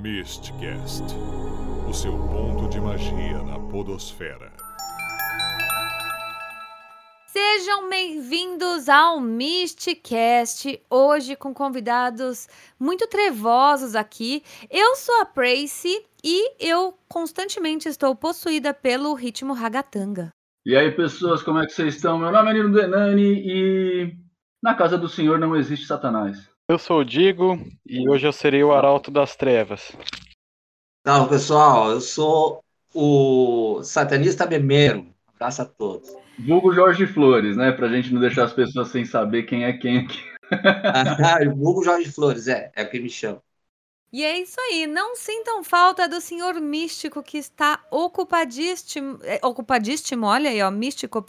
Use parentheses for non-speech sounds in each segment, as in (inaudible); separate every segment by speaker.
Speaker 1: Mistcast o seu ponto de magia na Podosfera.
Speaker 2: Sejam bem-vindos ao Mistcast, hoje com convidados muito trevosos aqui. Eu sou a Pracy e eu constantemente estou possuída pelo ritmo ragatanga.
Speaker 3: E aí, pessoas, como é que vocês estão? Meu nome é Nino Denani e na casa do Senhor não existe Satanás.
Speaker 4: Eu sou o Digo e hoje eu serei o Arauto das Trevas.
Speaker 5: Não, pessoal, eu sou o satanista bemeiro. Abraço a todos.
Speaker 3: Vulgo Jorge Flores, né? Pra gente não deixar as pessoas sem saber quem é quem aqui. (laughs)
Speaker 5: ah, Vulgo Jorge Flores, é, é o que me chama.
Speaker 2: E é isso aí, não sintam falta do senhor místico que está ocupadíssimo, é, ocupadíssimo, olha aí, ó, místico,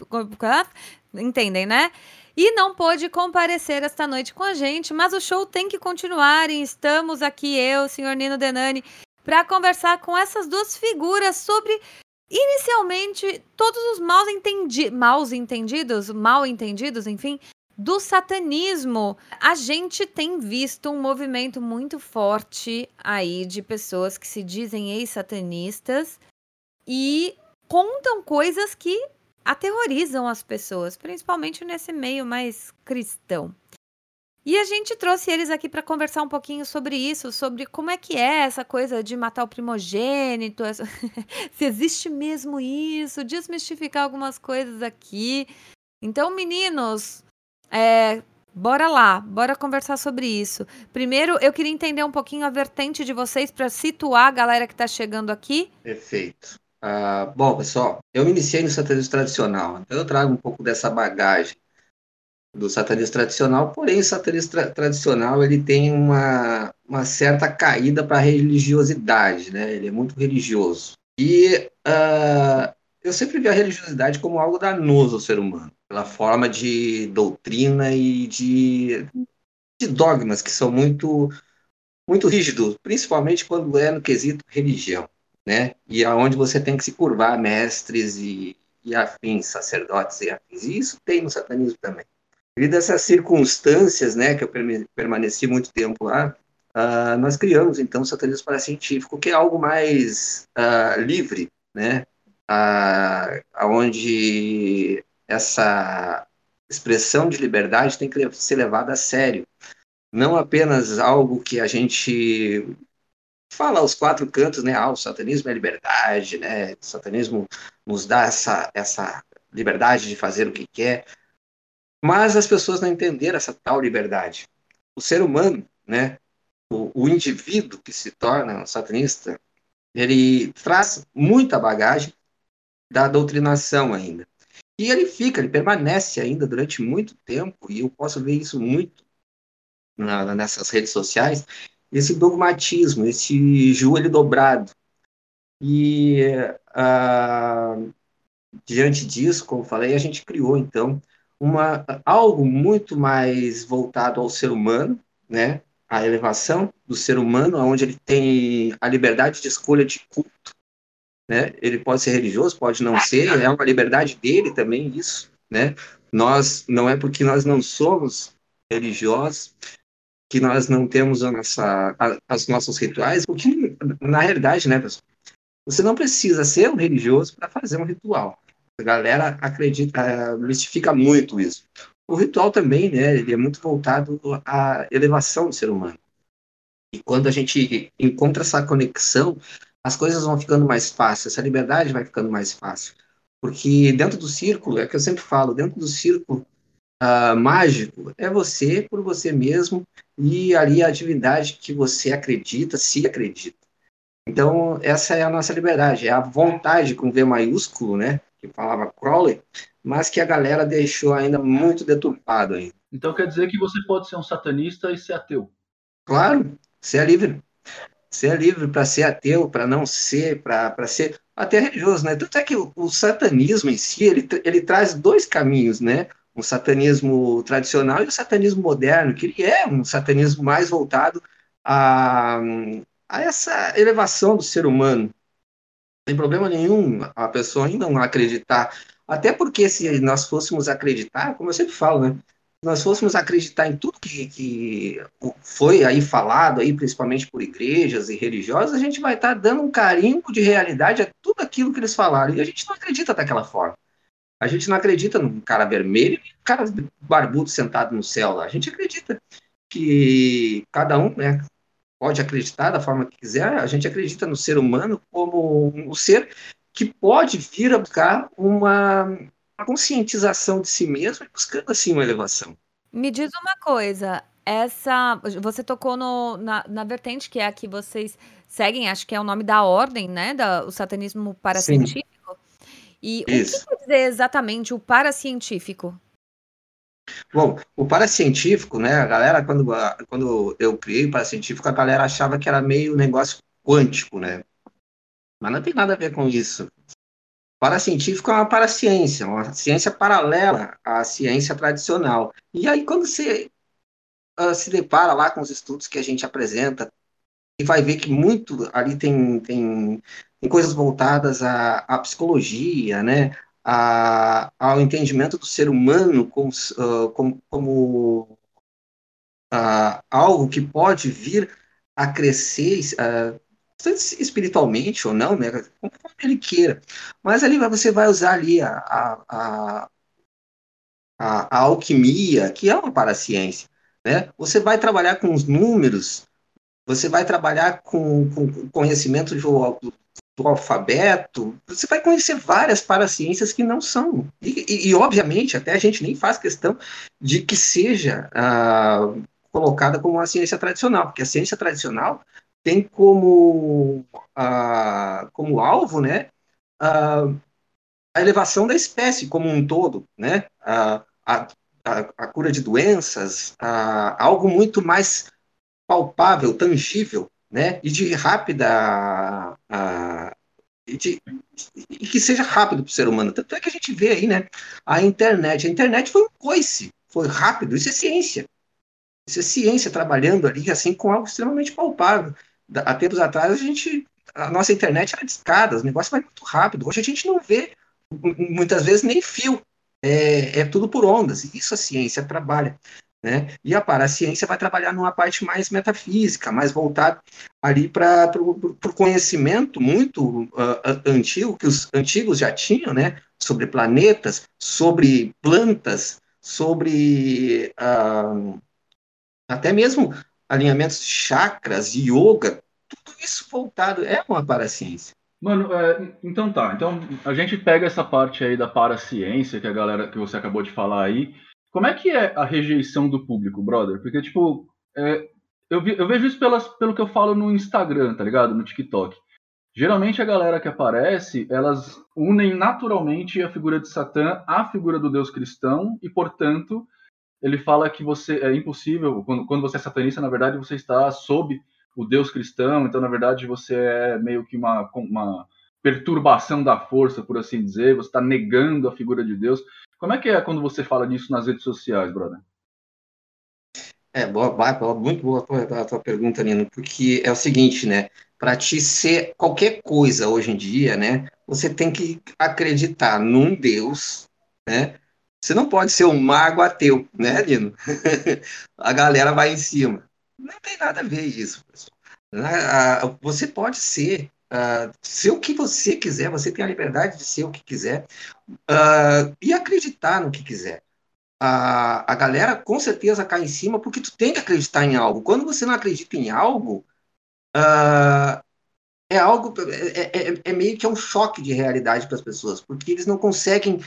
Speaker 2: entendem, né? E não pôde comparecer esta noite com a gente, mas o show tem que continuar e estamos aqui, eu, senhor Nino Denani, para conversar com essas duas figuras sobre inicialmente todos os mal, entendi mal entendidos, mal entendidos, enfim, do satanismo. A gente tem visto um movimento muito forte aí de pessoas que se dizem ex-satanistas e contam coisas que aterrorizam as pessoas, principalmente nesse meio mais cristão. E a gente trouxe eles aqui para conversar um pouquinho sobre isso, sobre como é que é essa coisa de matar o primogênito, essa... (laughs) se existe mesmo isso, desmistificar algumas coisas aqui. Então, meninos, é, bora lá, bora conversar sobre isso. Primeiro, eu queria entender um pouquinho a vertente de vocês para situar a galera que está chegando aqui.
Speaker 5: Perfeito. Uh, bom, pessoal, eu me iniciei no satanismo tradicional, então eu trago um pouco dessa bagagem do satanismo tradicional, porém o satanismo tra tradicional ele tem uma, uma certa caída para a religiosidade, né? Ele é muito religioso. E uh, eu sempre vi a religiosidade como algo danoso ao ser humano, pela forma de doutrina e de, de dogmas que são muito muito rígidos, principalmente quando é no quesito religião, né? E aonde você tem que se curvar mestres e, e afins, sacerdotes e afins. E isso tem no satanismo também. Devido a essas circunstâncias, né, que eu permaneci muito tempo lá, uh, nós criamos, então, o satanismo paracientífico, que é algo mais uh, livre, né, uh, essa expressão de liberdade tem que ser levada a sério. Não apenas algo que a gente fala aos quatro cantos, né? Ah, o satanismo é liberdade, né? O satanismo nos dá essa, essa liberdade de fazer o que quer. Mas as pessoas não entenderam essa tal liberdade. O ser humano, né, o, o indivíduo que se torna um satanista, ele traz muita bagagem da doutrinação ainda. E ele fica, ele permanece ainda durante muito tempo, e eu posso ver isso muito na, nessas redes sociais, esse dogmatismo, esse joelho dobrado. E uh, diante disso, como falei, a gente criou, então, uma, algo muito mais voltado ao ser humano, né? A elevação do ser humano, onde ele tem a liberdade de escolha de culto, né? Ele pode ser religioso, pode não ser, é uma liberdade dele também isso, né? Nós não é porque nós não somos religiosos que nós não temos a nossa, a, as nossos rituais, porque na realidade, né, pessoal, você não precisa ser um religioso para fazer um ritual. A galera acredita, uh, mistifica muito isso. O ritual também, né, ele é muito voltado à elevação do ser humano. E quando a gente encontra essa conexão, as coisas vão ficando mais fáceis, essa liberdade vai ficando mais fácil. Porque dentro do círculo, é que eu sempre falo, dentro do círculo uh, mágico, é você por você mesmo e ali a divindade que você acredita, se acredita. Então, essa é a nossa liberdade, é a vontade com V maiúsculo, né? que falava Crowley, mas que a galera deixou ainda muito deturpado ainda.
Speaker 3: Então quer dizer que você pode ser um satanista e ser ateu?
Speaker 5: Claro, você é livre. Você é livre para ser ateu, para não ser, para ser até religioso, né? Tanto é que o, o, satanismo em si, ele, ele traz dois caminhos, né? O satanismo tradicional e o satanismo moderno, que ele é um satanismo mais voltado a, a essa elevação do ser humano, tem problema nenhum a pessoa ainda não acreditar. Até porque se nós fôssemos acreditar, como eu sempre falo, né? nós fôssemos acreditar em tudo que, que foi aí falado, aí, principalmente por igrejas e religiosos, a gente vai estar tá dando um carimbo de realidade a tudo aquilo que eles falaram. E a gente não acredita daquela forma. A gente não acredita num cara vermelho e um cara barbudo sentado no céu lá. A gente acredita que cada um né, pode acreditar da forma que quiser. A gente acredita no ser humano como um ser que pode vir a buscar uma, uma conscientização de si mesmo e buscando assim uma elevação.
Speaker 2: Me diz uma coisa, essa você tocou no, na, na vertente que é a que vocês seguem, acho que é o nome da ordem, né? Da, o satanismo paracientífico. E Isso. o que quer dizer exatamente o paracientífico?
Speaker 5: Bom, o paracientífico, né, a galera, quando, quando eu criei o paracientífico, a galera achava que era meio negócio quântico, né? Mas não tem nada a ver com isso. Paracientífico é uma paraciência, uma ciência paralela à ciência tradicional. E aí, quando você uh, se depara lá com os estudos que a gente apresenta, e vai ver que muito ali tem, tem em coisas voltadas à, à psicologia, né, a, ao entendimento do ser humano como, uh, como, como uh, algo que pode vir a crescer uh, espiritualmente ou não, né, conforme ele queira. Mas ali você vai usar ali a, a, a, a, alquimia, que é uma paraciência. Né? Você vai trabalhar com os números, você vai trabalhar com, com conhecimento de, do alfabeto, você vai conhecer várias paraciências que não são. E, e, e, obviamente, até a gente nem faz questão de que seja ah, colocada como uma ciência tradicional, porque a ciência tradicional tem como, ah, como alvo né, ah, a elevação da espécie como um todo, né, a, a, a cura de doenças, algo muito mais palpável, tangível, né? E de rápida. Uh, e, de, e que seja rápido para o ser humano. Tanto é que a gente vê aí, né? A internet. A internet foi um coice, foi rápido. Isso é ciência. Isso é ciência trabalhando ali, assim, com algo extremamente palpável. Há tempos atrás, a gente. A nossa internet era discada, o negócio vai muito rápido. Hoje a gente não vê, muitas vezes, nem fio. É, é tudo por ondas. Isso a ciência trabalha. Né? E a paraciência vai trabalhar numa parte mais metafísica, mais voltada ali para o conhecimento muito uh, antigo, que os antigos já tinham, né? sobre planetas, sobre plantas, sobre uh, até mesmo alinhamentos de chakras, yoga, tudo isso voltado é uma paraciência.
Speaker 3: Mano, é, então tá. Então a gente pega essa parte aí da paraciência que a galera que você acabou de falar aí como é que é a rejeição do público, brother? Porque, tipo, é, eu, vi, eu, vejo isso pelas, pelo que eu falo no Instagram, tá ligado? No TikTok. Geralmente a galera que aparece, elas unem naturalmente a figura de Satã à figura do Deus cristão e, portanto, ele fala que você é impossível, quando, quando você é satanista, na verdade você está sob o Deus cristão, então na verdade você é meio que uma, uma perturbação da força, por assim dizer, você está negando a figura de Deus. Como é que é quando você fala disso nas redes sociais, brother?
Speaker 5: É, boa, boa, muito boa a tua, tua pergunta, Nino, porque é o seguinte, né? Para te ser qualquer coisa hoje em dia, né? Você tem que acreditar num Deus, né? Você não pode ser um mago ateu, né, Nino? (laughs) a galera vai em cima. Não tem nada a ver isso, pessoal. Você pode ser Uh, ser o que você quiser, você tem a liberdade de ser o que quiser uh, e acreditar no que quiser. Uh, a galera com certeza cai em cima porque tu tem que acreditar em algo. Quando você não acredita em algo, é algo é, é, é, meio que é um choque de realidade para as pessoas, porque eles não conseguem,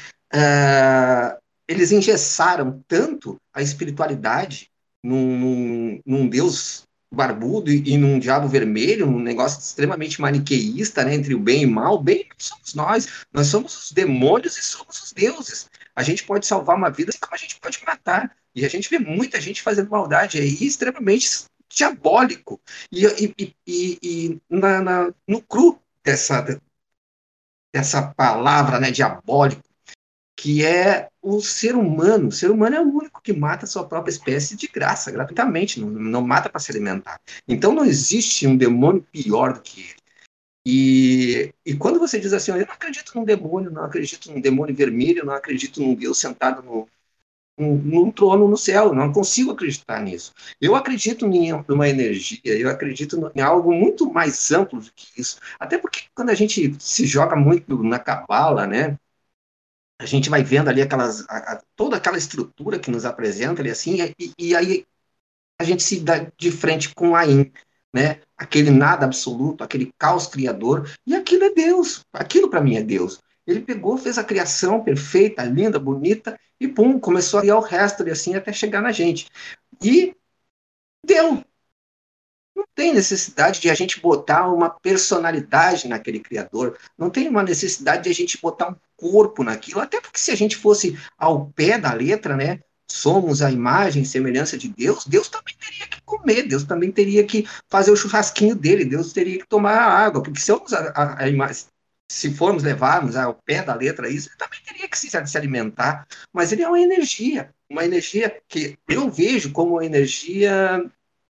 Speaker 5: eles engessaram tanto a espiritualidade num, num, num Deus barbudo e, e, num diabo vermelho, um negócio extremamente maniqueísta, né, entre o bem e o mal. Bem somos nós, nós somos os demônios e somos os deuses. A gente pode salvar uma vida assim como a gente pode matar. E a gente vê muita gente fazendo maldade aí, extremamente diabólico. E, e, e, e na, na, no cru dessa, dessa palavra, né, diabólico, que é o ser humano. O ser humano é o único que mata a sua própria espécie de graça, gratuitamente, não, não mata para se alimentar. Então não existe um demônio pior do que ele. E, e quando você diz assim, eu não acredito num demônio, não acredito num demônio vermelho, não acredito num Deus sentado no, um, num trono no céu. Não consigo acreditar nisso. Eu acredito em uma energia, eu acredito em algo muito mais amplo do que isso. Até porque quando a gente se joga muito na cabala, né? A gente vai vendo ali aquelas, a, a, toda aquela estrutura que nos apresenta ali assim, e, e aí a gente se dá de frente com Ain, né? Aquele nada absoluto, aquele caos criador, e aquilo é Deus. Aquilo para mim é Deus. Ele pegou, fez a criação perfeita, linda, bonita, e pum, começou a criar o resto e assim até chegar na gente. E deu. Tem necessidade de a gente botar uma personalidade naquele criador, não tem uma necessidade de a gente botar um corpo naquilo, até porque se a gente fosse ao pé da letra, né, somos a imagem e semelhança de Deus, Deus também teria que comer, Deus também teria que fazer o churrasquinho dele, Deus teria que tomar água, porque se somos a, a, a imagem, se formos levarmos ao pé da letra isso, ele também teria que se, se alimentar, mas ele é uma energia, uma energia que eu vejo como uma energia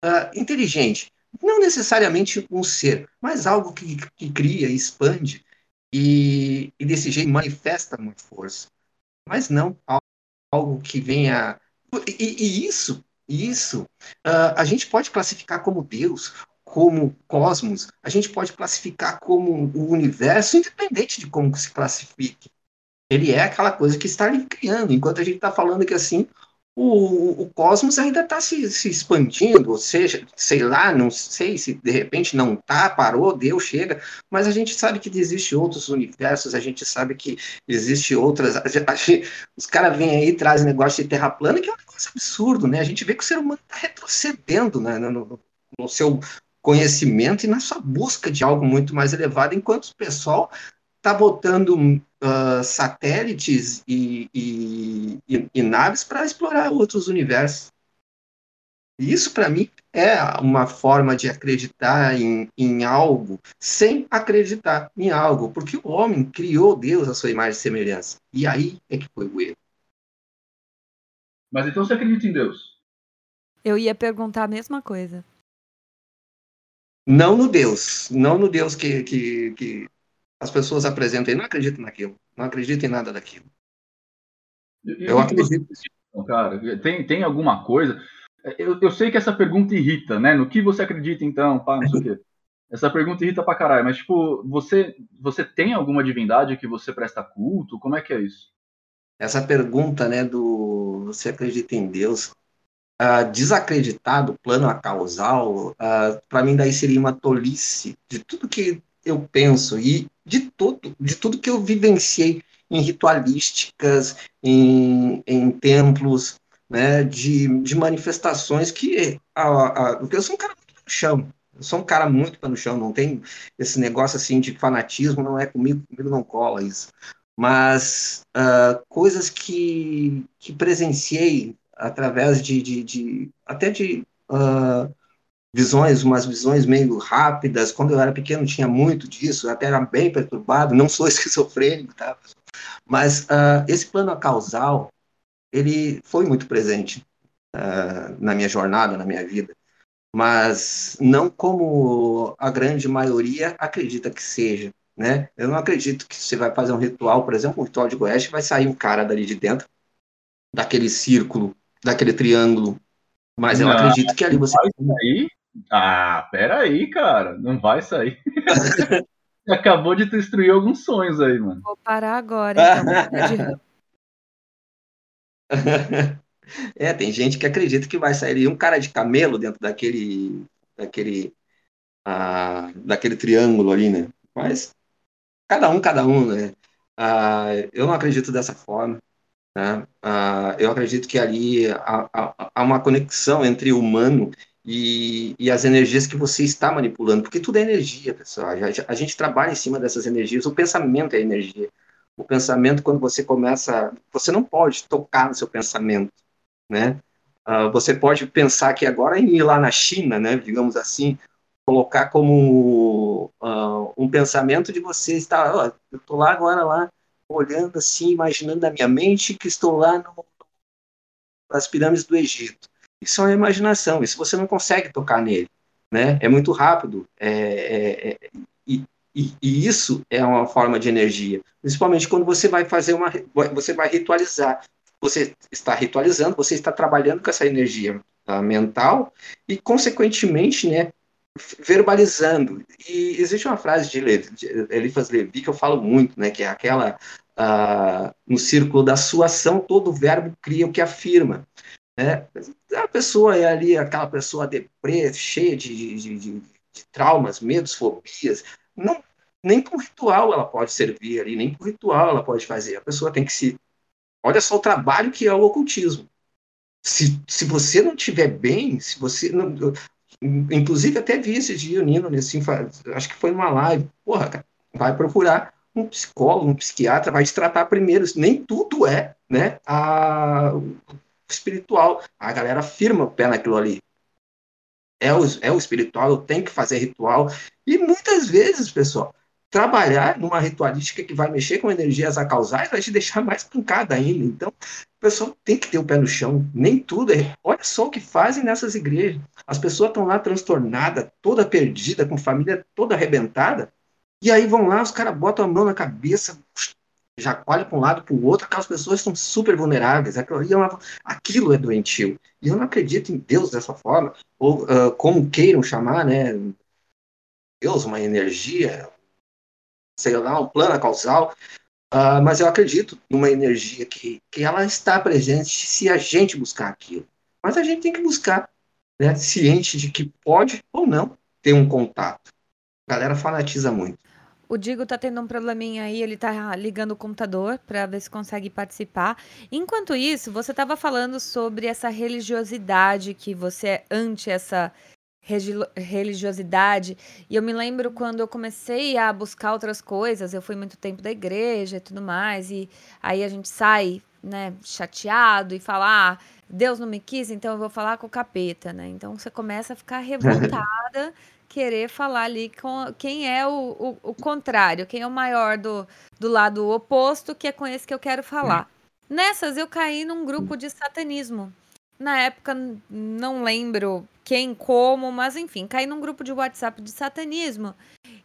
Speaker 5: uh, inteligente, não necessariamente um ser, mas algo que, que cria, expande e, e desse jeito manifesta uma força, mas não algo que venha. E, e isso, isso, uh, a gente pode classificar como Deus, como cosmos, a gente pode classificar como o universo, independente de como se classifique. Ele é aquela coisa que está ali criando, enquanto a gente está falando que assim, o, o cosmos ainda está se, se, expandindo, ou seja, sei lá, não sei se de repente não tá, parou, deu, chega, mas a gente sabe que existem outros universos, a gente sabe que existe outras. A, os caras vêm aí e trazem negócio de terra plana, que é um negócio absurdo, né? A gente vê que o ser humano está retrocedendo né, no, no seu conhecimento e na sua busca de algo muito mais elevado, enquanto o pessoal está botando uh, satélites e, e, e, e naves para explorar outros universos. E isso, para mim, é uma forma de acreditar em, em algo sem acreditar em algo, porque o homem criou Deus à sua imagem e semelhança. E aí é que foi o erro.
Speaker 3: Mas então você acredita em Deus?
Speaker 2: Eu ia perguntar a mesma coisa.
Speaker 5: Não no Deus, não no Deus que, que, que as pessoas apresentam e não acreditam naquilo, não acreditam em nada daquilo.
Speaker 3: Eu, eu acredito. Cara, tem, tem alguma coisa. Eu, eu sei que essa pergunta irrita, né? No que você acredita então, pá, não sei o quê. (laughs) Essa pergunta irrita pra caralho, mas tipo, você, você tem alguma divindade que você presta culto? Como é que é isso?
Speaker 5: Essa pergunta, né, do você acredita em Deus, uh, desacreditar do plano causal, uh, ah, para mim daí seria uma tolice de tudo que eu penso e de tudo, de tudo que eu vivenciei em ritualísticas, em, em templos, né, de, de manifestações que, a, a, eu sou um cara muito no chão, eu sou um cara muito pé no chão, não tem esse negócio assim de fanatismo, não é comigo, comigo não cola isso. Mas uh, coisas que, que presenciei através de, de, de até de uh, visões, umas visões meio rápidas. Quando eu era pequeno tinha muito disso, até era bem perturbado. Não sou (laughs) esquizofrênico, tá? Mas uh, esse plano causal, ele foi muito presente uh, na minha jornada, na minha vida. Mas não como a grande maioria acredita que seja, né? Eu não acredito que você vai fazer um ritual, por exemplo, um ritual de Goiás, vai sair um cara dali de dentro, daquele círculo, daquele triângulo. Mas eu acredito que ali você.
Speaker 3: Vai ah, peraí, cara. Não vai sair. (laughs) Acabou de destruir alguns sonhos aí, mano.
Speaker 2: Vou parar agora, então. (laughs)
Speaker 5: é, tem gente que acredita que vai sair um cara de camelo dentro daquele, daquele, ah, daquele triângulo ali, né? Mas cada um, cada um, né? Ah, eu não acredito dessa forma. Né? Ah, eu acredito que ali há, há, há uma conexão entre o humano e, e, as energias que você está manipulando, porque tudo é energia, pessoal. A, a, gente trabalha em cima dessas energias. O pensamento é energia. O pensamento, quando você começa, você não pode tocar no seu pensamento, né? Uh, você pode pensar que agora em ir lá na China, né, digamos assim, colocar como uh, um pensamento de você estar, eu estou lá agora lá olhando assim, imaginando na minha mente que estou lá no, nas pirâmides do Egito isso é uma imaginação, isso você não consegue tocar nele, né? É muito rápido, é, é, é, e, e, e, isso é uma forma de energia, principalmente quando você vai fazer uma, você vai ritualizar. você está ritualizando, você está trabalhando com essa energia uh, mental e, consequentemente, né, verbalizando. E existe uma frase de, de Eliphas Levi que eu falo muito, né, que é aquela uh, no círculo da sua ação, todo verbo cria o que afirma. Né? A pessoa é ali aquela pessoa deprê, cheia de, de, de, de traumas, medos, fobias. Não, nem por ritual ela pode servir ali, nem por ritual ela pode fazer. A pessoa tem que se. Olha só o trabalho que é o ocultismo. Se, se você não estiver bem, se você não. Inclusive, até vi esse dia o Nino, assim, acho que foi numa live. Porra, cara, vai procurar um psicólogo, um psiquiatra, vai te tratar primeiro. Nem tudo é né, a, espiritual. A galera firma o pé naquilo ali. É o, é o espiritual, eu tenho que fazer ritual. E muitas vezes, pessoal, trabalhar numa ritualística que vai mexer com energias acausais vai te deixar mais pancada ainda. Então, o pessoal tem que ter o pé no chão. Nem tudo é. Olha só o que fazem nessas igrejas. As pessoas estão lá transtornadas, toda perdida, com família toda arrebentada. E aí vão lá, os caras botam a mão na cabeça, já olha para um lado para o outro, aquelas pessoas estão super vulneráveis, aquilo, é uma, aquilo é doentio. E eu não acredito em Deus dessa forma, ou uh, como queiram chamar, né? Deus, uma energia, sei lá, um plano causal, uh, mas eu acredito numa energia que, que ela está presente se a gente buscar aquilo. Mas a gente tem que buscar, né? Ciente de que pode ou não ter um contato. A galera fanatiza muito.
Speaker 2: O Digo tá tendo um probleminha aí, ele tá ligando o computador para ver se consegue participar. Enquanto isso, você estava falando sobre essa religiosidade, que você é ante essa religiosidade. E eu me lembro quando eu comecei a buscar outras coisas, eu fui muito tempo da igreja e tudo mais, e aí a gente sai, né, chateado e fala, ah, Deus não me quis, então eu vou falar com o capeta, né? Então você começa a ficar (laughs) revoltada querer falar ali com quem é o, o, o, contrário, quem é o maior do, do lado oposto, que é com esse que eu quero falar. Nessas, eu caí num grupo de satanismo. Na época, não lembro quem, como, mas enfim, caí num grupo de WhatsApp de satanismo.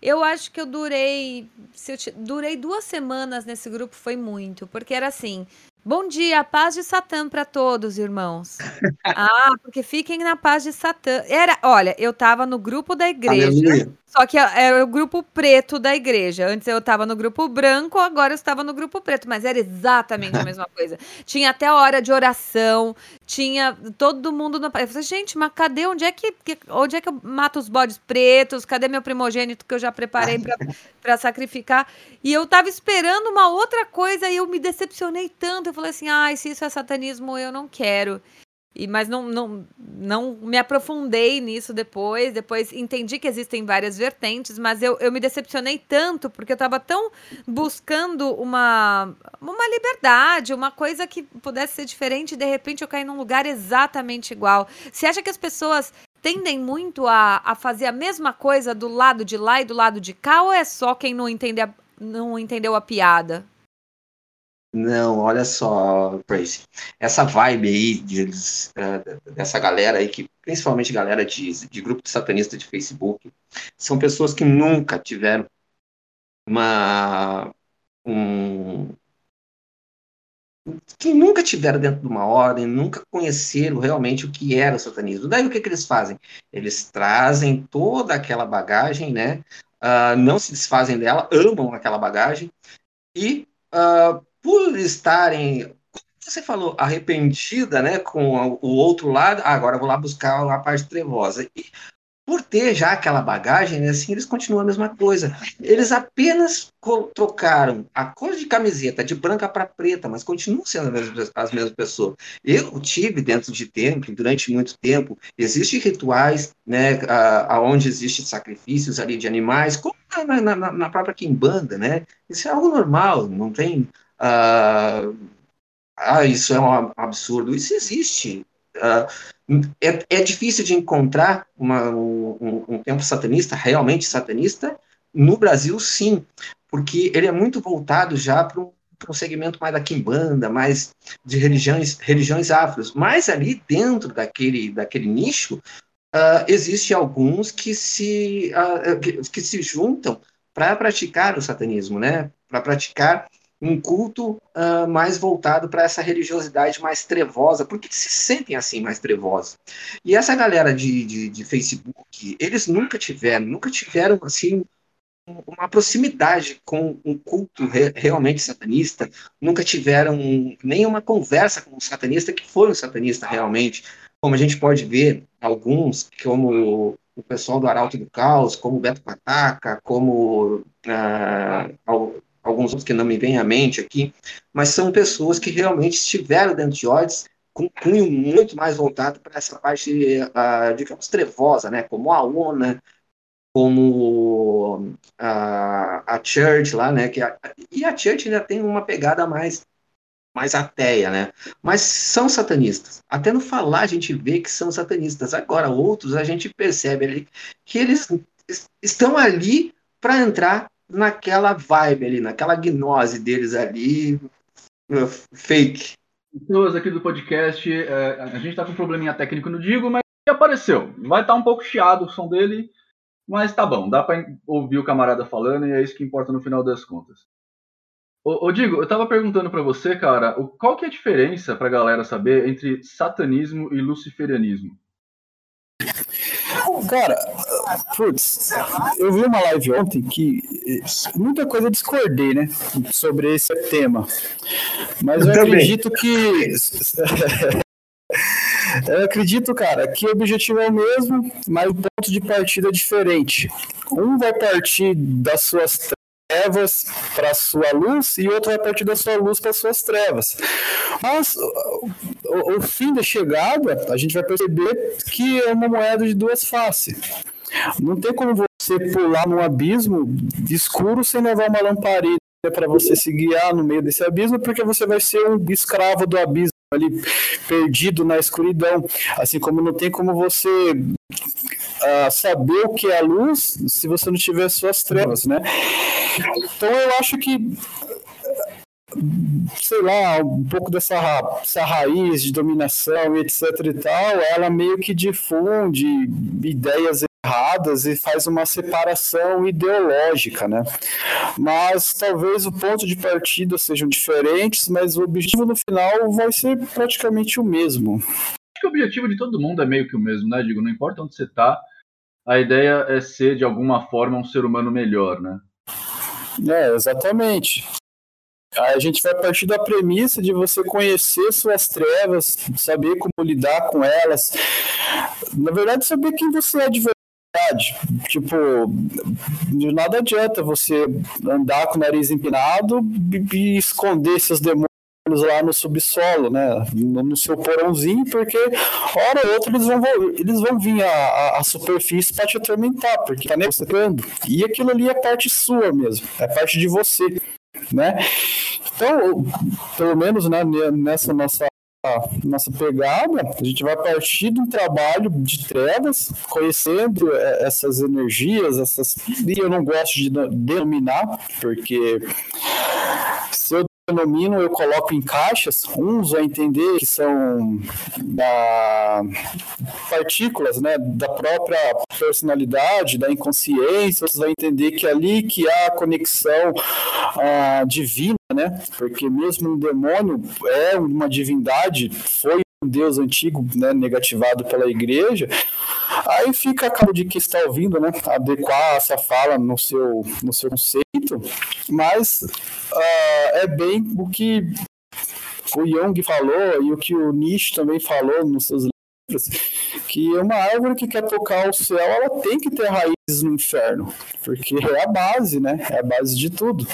Speaker 2: Eu acho que eu durei. Eu durei duas semanas nesse grupo, foi muito, porque era assim: Bom dia, paz de Satã para todos, irmãos. Ah, porque fiquem na paz de Satã. Era, olha, eu tava no grupo da igreja, Aleluia. Só que era o grupo preto da igreja. Antes eu tava no grupo branco, agora eu estava no grupo preto, mas era exatamente a mesma coisa. Tinha até a hora de oração, tinha todo mundo no. Eu falei, gente, mas cadê? Onde é que, onde é que eu mato os bodes pretos? Cadê meu primogênito que eu já preparei para sacrificar? E eu tava esperando uma outra coisa e eu me decepcionei tanto eu falei assim, ah, se isso é satanismo, eu não quero. E, mas não, não, não me aprofundei nisso depois. Depois entendi que existem várias vertentes, mas eu, eu me decepcionei tanto porque eu estava tão buscando uma, uma liberdade, uma coisa que pudesse ser diferente e de repente eu caí num lugar exatamente igual. Você acha que as pessoas tendem muito a, a fazer a mesma coisa do lado de lá e do lado de cá ou é só quem não, entende a, não entendeu a piada?
Speaker 5: Não, olha só, Tracy. Essa vibe aí de, uh, dessa galera aí, que principalmente galera de, de grupo de satanista de Facebook, são pessoas que nunca tiveram uma. Um, que nunca tiveram dentro de uma ordem, nunca conheceram realmente o que era o satanismo. Daí o que, que eles fazem? Eles trazem toda aquela bagagem, né? Uh, não se desfazem dela, amam aquela bagagem e uh, por estarem, você falou, arrependida, né, com o outro lado, ah, agora vou lá buscar a parte trevosa. E por ter já aquela bagagem, né, assim, eles continuam a mesma coisa. Eles apenas trocaram a cor de camiseta de branca para preta, mas continuam sendo as mesmas, as mesmas pessoas. Eu tive dentro de templo, durante muito tempo, existem rituais, né, aonde existem sacrifícios ali de animais, como na, na, na própria quimbanda, né? Isso é algo normal, não tem ah, isso é um absurdo. Isso existe. Uh, é, é, difícil de encontrar uma, um, um templo satanista, realmente satanista, no Brasil, sim, porque ele é muito voltado já para um, um, segmento mais da quimbanda, mais de religiões, religiões afros. Mas ali dentro daquele, daquele nicho, uh, existe alguns que se, uh, que, que, se juntam para praticar o satanismo, né? Para praticar um culto uh, mais voltado para essa religiosidade mais trevosa, porque se sentem assim mais trevosos. E essa galera de, de, de Facebook, eles nunca tiveram, nunca tiveram assim uma proximidade com um culto re realmente satanista, nunca tiveram nenhuma conversa com um satanista que foi um satanista realmente, como a gente pode ver alguns, como o pessoal do Arauto do Caos, como o Beto Pataca, como uh, alguns outros que não me vêm à mente aqui, mas são pessoas que realmente estiveram dentro de odds com cunho muito mais voltado para essa parte, uh, digamos, trevosa, né? como a ONA, como a, a Church lá, né? Que a, e a Church ainda tem uma pegada mais mais ateia, né? Mas são satanistas. Até no falar a gente vê que são satanistas. Agora, outros a gente percebe ali que eles estão ali para entrar naquela vibe ali, naquela gnose deles ali, fake.
Speaker 3: Pessoas aqui do podcast, é, a gente tá com um probleminha técnico no Digo, mas apareceu. Vai estar tá um pouco chiado o som dele, mas tá bom, dá para ouvir o camarada falando e é isso que importa no final das contas. Ô, Digo, eu tava perguntando para você, cara, qual que é a diferença pra galera saber entre satanismo e luciferianismo?
Speaker 4: Cara, putz, eu vi uma live ontem que muita coisa eu discordei, né, sobre esse tema. Mas eu, eu acredito que (laughs) Eu acredito, cara, que o objetivo é o mesmo, mas o ponto de partida é diferente. Um vai partir das suas trevas para a sua luz e outro vai partir da sua luz para as suas trevas. Mas o, o, fim da chegada, a gente vai perceber que é uma moeda de duas faces. Não tem como você pular num abismo escuro sem levar uma lamparina para você se guiar no meio desse abismo, porque você vai ser um escravo do abismo ali perdido na escuridão, assim como não tem como você uh, saber o que é a luz se você não tiver suas trevas, né? Então eu acho que sei lá, um pouco dessa essa raiz de dominação e etc e tal, ela meio que difunde ideias erradas e faz uma separação ideológica, né? Mas talvez o ponto de partida sejam diferentes, mas o objetivo no final vai ser praticamente o mesmo.
Speaker 3: Acho que o objetivo de todo mundo é meio que o mesmo, né? Digo, não importa onde você está, a ideia é ser de alguma forma um ser humano melhor, né?
Speaker 4: É, exatamente. A gente vai partir da premissa de você conhecer suas trevas, saber como lidar com elas. Na verdade, saber quem você é de verdade. Tipo, de nada adianta você andar com o nariz empinado e esconder seus demônios lá no subsolo, né? No seu porãozinho, porque hora ou outra eles vão, eles vão vir à, à superfície para te atormentar, porque tá negociando. E aquilo ali é parte sua mesmo, é parte de você, né? Então, pelo menos né, nessa nossa nossa pegada, a gente vai partir de um trabalho de trevas, conhecendo é, essas energias, essas. E eu não gosto de denominar, porque se eu denomino, eu coloco em caixas, uns vão entender que são da partículas, né, da própria personalidade, da inconsciência, outros vão entender que é ali que há a conexão ah, divina né? Porque mesmo um demônio é uma divindade, foi deus antigo, né, negativado pela igreja. Aí fica a cabo de que está ouvindo, né, adequar essa fala no seu, no seu conceito, mas uh, é bem o que o Jung falou e o que o Nietzsche também falou nos seus livros, que uma árvore que quer tocar o céu, ela tem que ter raízes no inferno, porque é a base, né, é a base de tudo.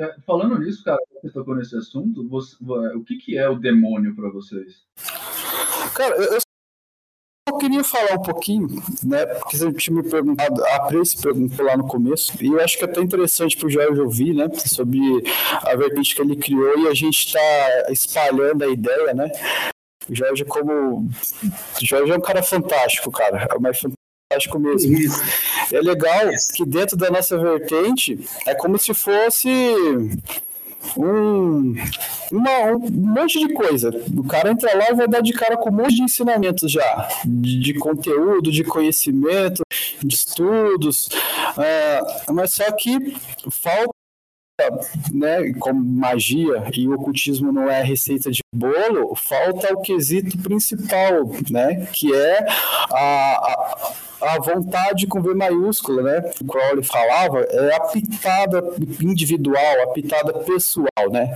Speaker 3: É, falando nisso, cara, você tocou nesse assunto, você, o que, que é o demônio para vocês?
Speaker 4: Cara, eu só queria falar um pouquinho, né? Porque você tinha me perguntado, a Prece perguntou lá no começo, e eu acho que é até interessante para o Jorge ouvir, né? Sobre a vertente que ele criou e a gente está espalhando a ideia, né? Jorge, como. O Jorge é um cara fantástico, cara. É o mais fantástico mesmo. Isso. É legal que dentro da nossa vertente é como se fosse um, uma, um monte de coisa. O cara entra lá e vai dar de cara com um monte de ensinamentos já, de, de conteúdo, de conhecimento, de estudos, uh, mas só que falta né, como magia e o ocultismo não é receita de bolo, falta o quesito principal, né, que é a, a a vontade com V maiúscula, né? O Crowley falava, é a pitada individual, a pitada pessoal, né?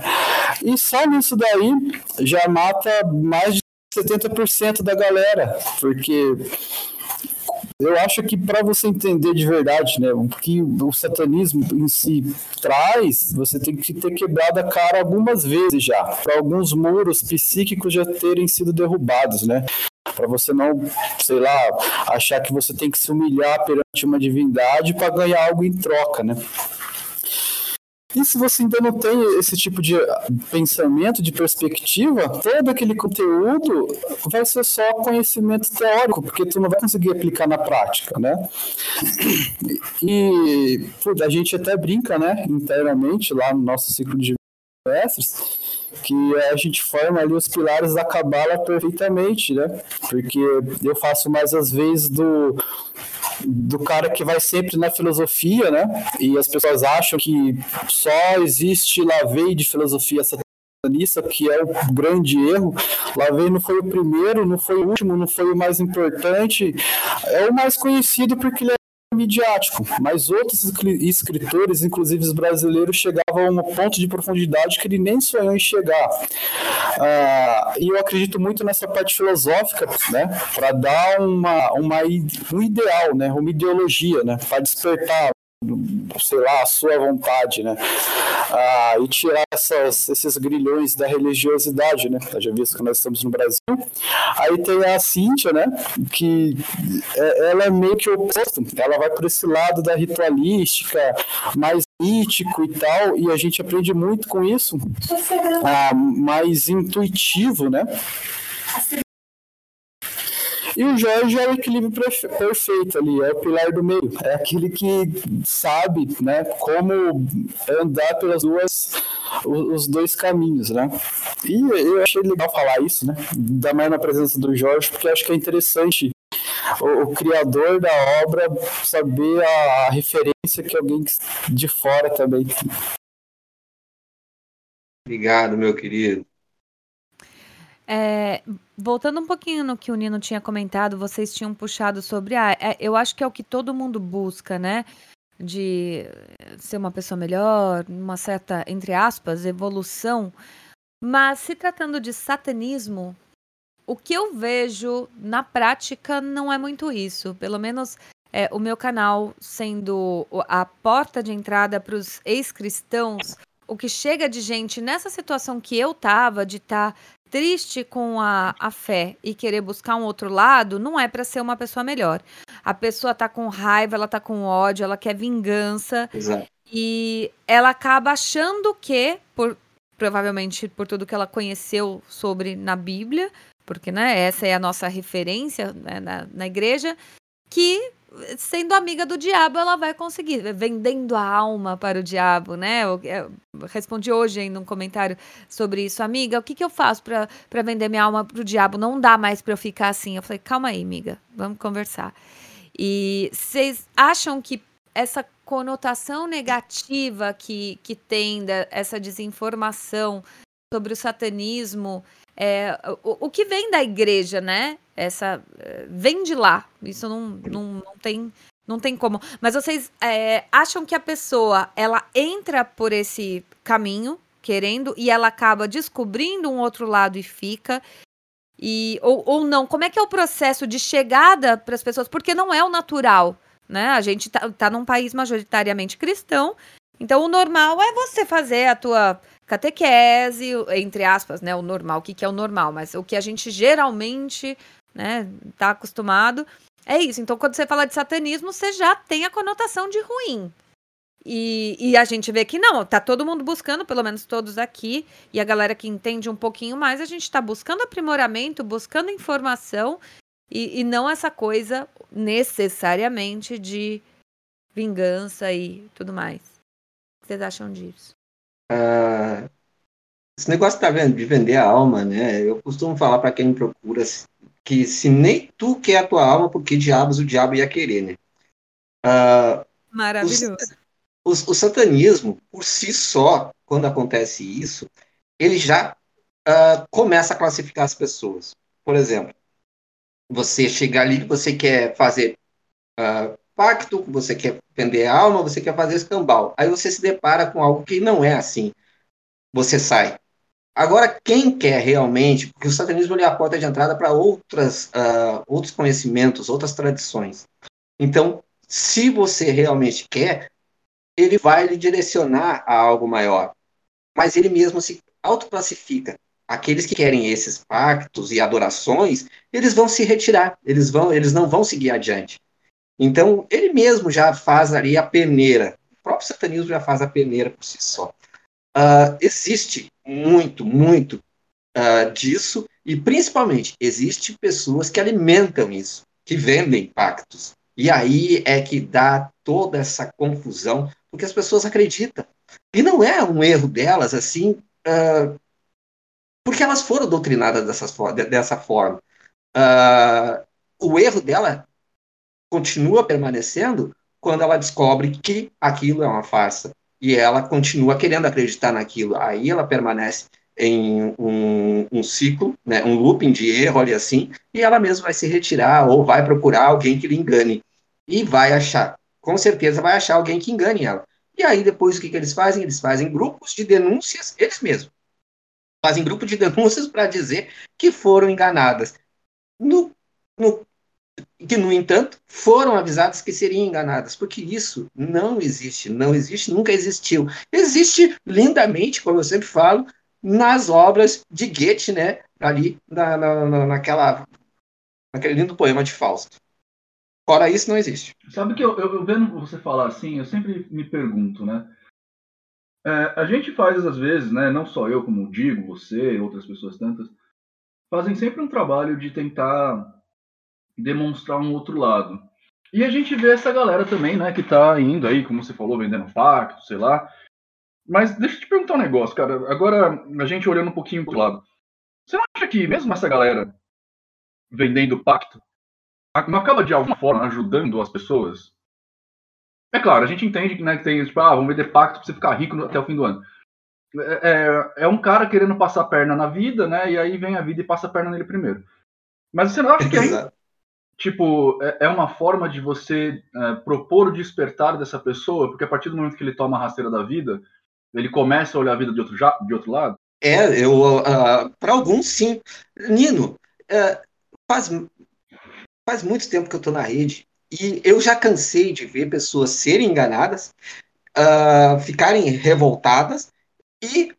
Speaker 4: E só nisso daí já mata mais de 70% da galera, porque eu acho que para você entender de verdade, né, o que o satanismo em si traz, você tem que ter quebrado a cara algumas vezes já, para alguns muros psíquicos já terem sido derrubados, né? Para você não, sei lá, achar que você tem que se humilhar perante uma divindade para ganhar algo em troca, né? E se você ainda não tem esse tipo de pensamento, de perspectiva, todo aquele conteúdo vai ser só conhecimento teórico, porque tu não vai conseguir aplicar na prática, né? E a gente até brinca, né, internamente lá no nosso ciclo de mestres, que a gente forma ali os pilares da cabala perfeitamente, né? Porque eu faço mais às vezes do do cara que vai sempre na filosofia, né? E as pessoas acham que só existe Lavey de filosofia satanista, que é o grande erro. Lavey não foi o primeiro, não foi o último, não foi o mais importante. É o mais conhecido porque ele é midiático, mas outros escritores, inclusive os brasileiros, chegavam a um ponto de profundidade que ele nem sonhou em chegar. Ah, e eu acredito muito nessa parte filosófica, né, para dar uma, uma, um ideal, né, uma ideologia, né, para despertar sei lá, a sua vontade, né? Ah, e tirar essas, esses grilhões da religiosidade, né? Já visto que nós estamos no Brasil. Aí tem a Cíntia, né? Que é, ela é meio que oposto. Ela vai por esse lado da ritualística, mais mítico e tal, e a gente aprende muito com isso, ah, mais intuitivo, né? E o Jorge é o equilíbrio perfeito ali, é o pilar do meio. É aquele que sabe né, como andar pelas duas, os dois caminhos, né? E eu achei legal falar isso, né? Ainda mais na presença do Jorge, porque acho que é interessante o, o, criador da obra saber a, a, referência que alguém de fora também.
Speaker 5: Obrigado, meu querido.
Speaker 2: É, voltando um pouquinho no que o Nino tinha comentado, vocês tinham puxado sobre. Ah, é, eu acho que é o que todo mundo busca, né? De ser uma pessoa melhor, uma certa, entre aspas, evolução. Mas se tratando de satanismo, o que eu vejo na prática não é muito isso. Pelo menos é, o meu canal sendo a porta de entrada para os ex-cristãos, o que chega de gente nessa situação que eu tava, de estar tá triste com a, a fé e querer buscar um outro lado, não é para ser uma pessoa melhor. A pessoa tá com raiva, ela tá com ódio, ela quer vingança.
Speaker 5: Exato.
Speaker 2: E ela acaba achando que, por, provavelmente por tudo que ela conheceu sobre na Bíblia, porque né, essa é a nossa referência né, na, na igreja, que sendo amiga do diabo, ela vai conseguir, vendendo a alma para o diabo, né? Eu, eu respondi hoje em um comentário sobre isso, amiga, o que, que eu faço para vender minha alma para o diabo? Não dá mais para eu ficar assim. Eu falei, calma aí, amiga, vamos conversar. E vocês acham que essa conotação negativa que, que tem da, essa desinformação sobre o satanismo é, o, o que vem da igreja, né? Essa eh, vem de lá. Isso não, não, não tem não tem como. Mas vocês é, acham que a pessoa ela entra por esse caminho querendo e ela acaba descobrindo um outro lado e fica e ou, ou não? Como é que é o processo de chegada para as pessoas? Porque não é o natural, né? A gente tá, tá num país majoritariamente cristão, então o normal é você fazer a tua catequese, entre aspas, né, o normal, o que, que é o normal, mas o que a gente geralmente, né, tá acostumado, é isso. Então, quando você fala de satanismo, você já tem a conotação de ruim. E, e, a gente vê que não, tá todo mundo buscando, pelo menos todos aqui, e a galera que entende um pouquinho mais, a gente tá buscando aprimoramento, buscando informação, e, e não essa coisa necessariamente de vingança e tudo mais. O que vocês acham disso?
Speaker 5: Ah, esse negócio tá vendo, de vender a alma, né? Eu costumo falar para quem me procura que se nem tu quer a tua alma, por que diabos o diabo ia querer, né?
Speaker 2: Ah, Maravilhoso.
Speaker 5: o, o satanismo, por si só, quando acontece isso, ele já uh, começa a classificar as pessoas. Por exemplo, você chega ali, você quer fazer uh, pacto, você quer vender alma, você quer fazer escambau. Aí você se depara com algo que não é assim. Você sai. Agora, quem quer realmente, porque o satanismo é a porta de entrada para outras, uh, outros conhecimentos, outras tradições. Então, se você realmente quer, ele vai lhe direcionar a algo maior. Mas ele mesmo se autoclassifica. Aqueles que querem esses pactos e adorações, eles vão se retirar, eles, vão, eles não vão seguir adiante. Então, ele mesmo já faz ali a peneira. O próprio satanismo já faz a peneira por si só. Uh, existe muito, muito uh, disso, e principalmente, existe pessoas que alimentam isso, que vendem pactos. E aí é que dá toda essa confusão, porque as pessoas acreditam. E não é um erro delas, assim, uh, porque elas foram doutrinadas dessa, dessa forma. o erro dela continua permanecendo quando ela descobre que aquilo é uma farsa e ela continua querendo acreditar naquilo. Aí ela permanece em um, um, ciclo, né, um looping de erro, olha assim, e ela mesma vai se retirar ou vai procurar alguém que lhe engane. E vai achar, com certeza vai achar alguém que engane ela. E aí depois o que, que eles fazem? Eles fazem grupos de denúncias, eles mesmos. Fazem grupo de denúncias para dizer que foram enganadas. No, no que, no entanto, foram avisadas que seriam enganadas, porque isso não existe, não existe, nunca existiu. Existe lindamente, como eu sempre falo, nas obras de Goethe, né, ali na, na, naquela, naquele lindo poema de Fausto. Fora isso, não existe.
Speaker 3: Sabe que eu, eu, eu vendo você falar assim, eu sempre me pergunto, né? É, a gente faz às vezes, né? Não só eu, como digo, você, outras pessoas tantas, fazem sempre um trabalho de tentar demonstrar um outro lado. E a gente vê essa galera também, né, que tá indo aí, como você falou, vendendo pacto, sei lá. Mas deixa eu te perguntar um negócio, cara. Agora, a gente olhando um pouquinho pro lado. Você não acha que mesmo essa galera vendendo pacto não acaba de alguma forma ajudando as pessoas? É claro, a gente entende que, né, que tem, tipo, ah, vamos vender pacto pra você ficar rico até o fim do ano. É, é, é um cara querendo passar a perna na vida, né? E aí vem a vida e passa a perna nele primeiro. Mas você não acha que aí, tipo, é, é uma forma de você é, propor o despertar dessa pessoa, porque a partir do momento que ele toma a rasteira da vida, ele começa a olhar a vida de outro, de outro lado?
Speaker 5: É, eu, uh, ah, para alguns sim. Nino, uh, faz, faz muito tempo que eu estou na rede e eu já cansei de ver pessoas serem enganadas, uh, ficarem revoltadas e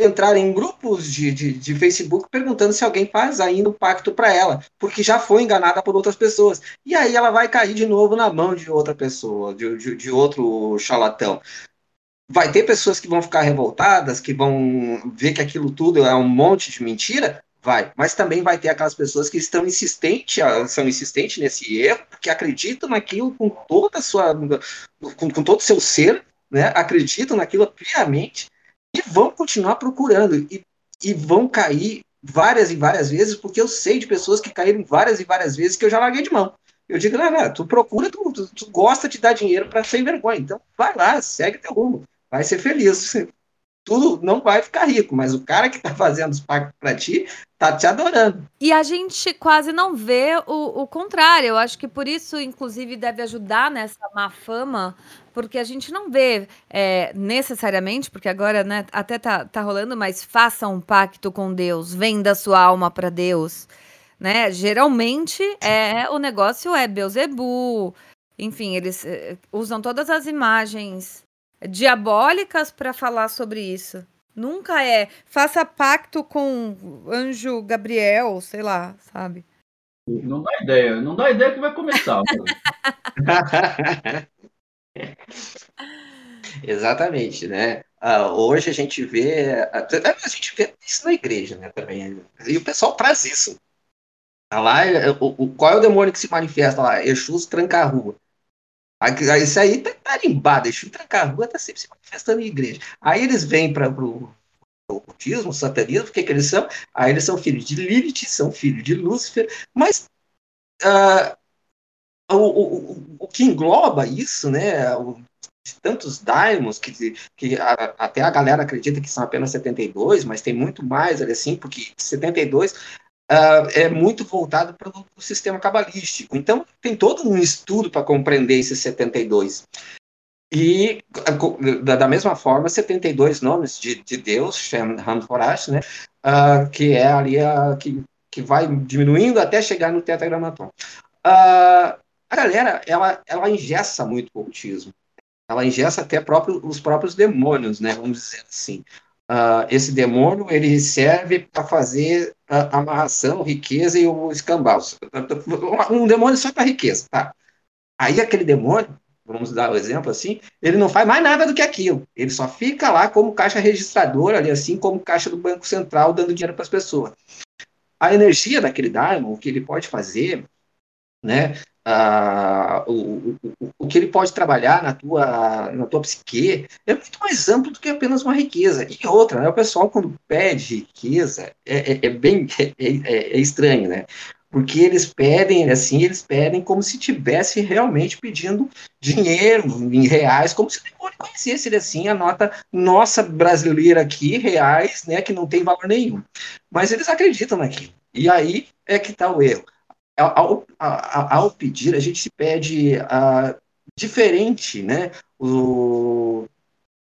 Speaker 5: entrar em grupos de, de, de, Facebook perguntando se alguém faz ainda o um pacto para ela, porque já foi enganada por outras pessoas. E aí ela vai cair de novo na mão de outra pessoa, de, de, de outro charlatão. Vai ter pessoas que vão ficar revoltadas, que vão ver que aquilo tudo é um monte de mentira, vai. Mas também vai ter aquelas pessoas que estão insistentes, são insistentes nesse erro, que acreditam naquilo com toda sua, com, com todo o seu ser, né? Acreditam naquilo piamente e vão continuar procurando e, e vão cair várias e várias vezes, porque eu sei de pessoas que caíram várias e várias vezes que eu já larguei de mão. Eu digo, não, não, tu procura, tu, tu, tu gosta de dar dinheiro para sem vergonha, então vai lá, segue teu rumo, vai ser feliz. (laughs) Tudo não vai ficar rico, mas o cara que tá fazendo os pactos para ti tá te adorando.
Speaker 2: E a gente quase não vê o, o contrário. Eu acho que por isso, inclusive, deve ajudar nessa má fama porque a gente não vê é, necessariamente, porque agora né, até tá, tá rolando, mas faça um pacto com Deus, venda sua alma para Deus. Né? Geralmente é o negócio é Beuzebu, enfim, eles é, usam todas as imagens diabólicas para falar sobre isso. Nunca é faça pacto com anjo Gabriel, sei lá, sabe?
Speaker 3: Não dá ideia, não dá ideia que vai começar. (laughs)
Speaker 5: Exatamente, né? Uh, hoje a gente vê a gente vê isso na igreja, né? Também e o pessoal traz isso. Tá lá, o, o, qual é o demônio que se manifesta lá? Exus tranca a rua. Isso aí tá tarimbado, Exu tranca a rua tá sempre se manifestando em igreja. Aí eles vêm para o ocultismo, satanismo, o que, que eles são? Aí eles são filhos de Lilith, são filhos de Lúcifer, mas uh, o, o, o, que engloba isso, né, o, tantos daimons que, que a, até a galera acredita que são apenas 72, mas tem muito mais ali assim, porque 72 uh, é muito voltado para o sistema cabalístico. Então, tem todo um estudo para compreender esses 72. E, da mesma forma, 72 nomes de, de Deus, Shem Hamforash, né, uh, que é ali a, que, que vai diminuindo até chegar no tetragramaton. Uh, a galera, ela, ela ingessa muito o ocultismo. Ela ingessa até próprio, os próprios demônios, né, vamos dizer assim. Uh, esse demônio ele serve para fazer a amarração, riqueza e o escambau. (laughs) Um demônio só para riqueza, tá? Aí aquele demônio, vamos dar o um exemplo assim, ele não faz mais nada do que aquilo. Ele só fica lá como caixa registradora, ali assim como caixa do Banco Central, dando dinheiro para as pessoas. A energia daquele daimon, o que ele pode fazer, né? Uh, o, o, o que ele pode trabalhar na tua, na tua psique é muito mais amplo do que apenas uma riqueza. E outra, né, o pessoal quando pede riqueza é, é, é bem é, é, é, estranho, né? Porque eles pedem assim, eles pedem como se tivesse realmente pedindo dinheiro em reais, como se o demônio conhecesse ele assim, a nota nossa brasileira aqui, reais, né, que não tem valor nenhum. Mas eles acreditam naquilo. E aí é que está o erro ao, ao, ao, pedir, a gente se pede uh, diferente, né? O,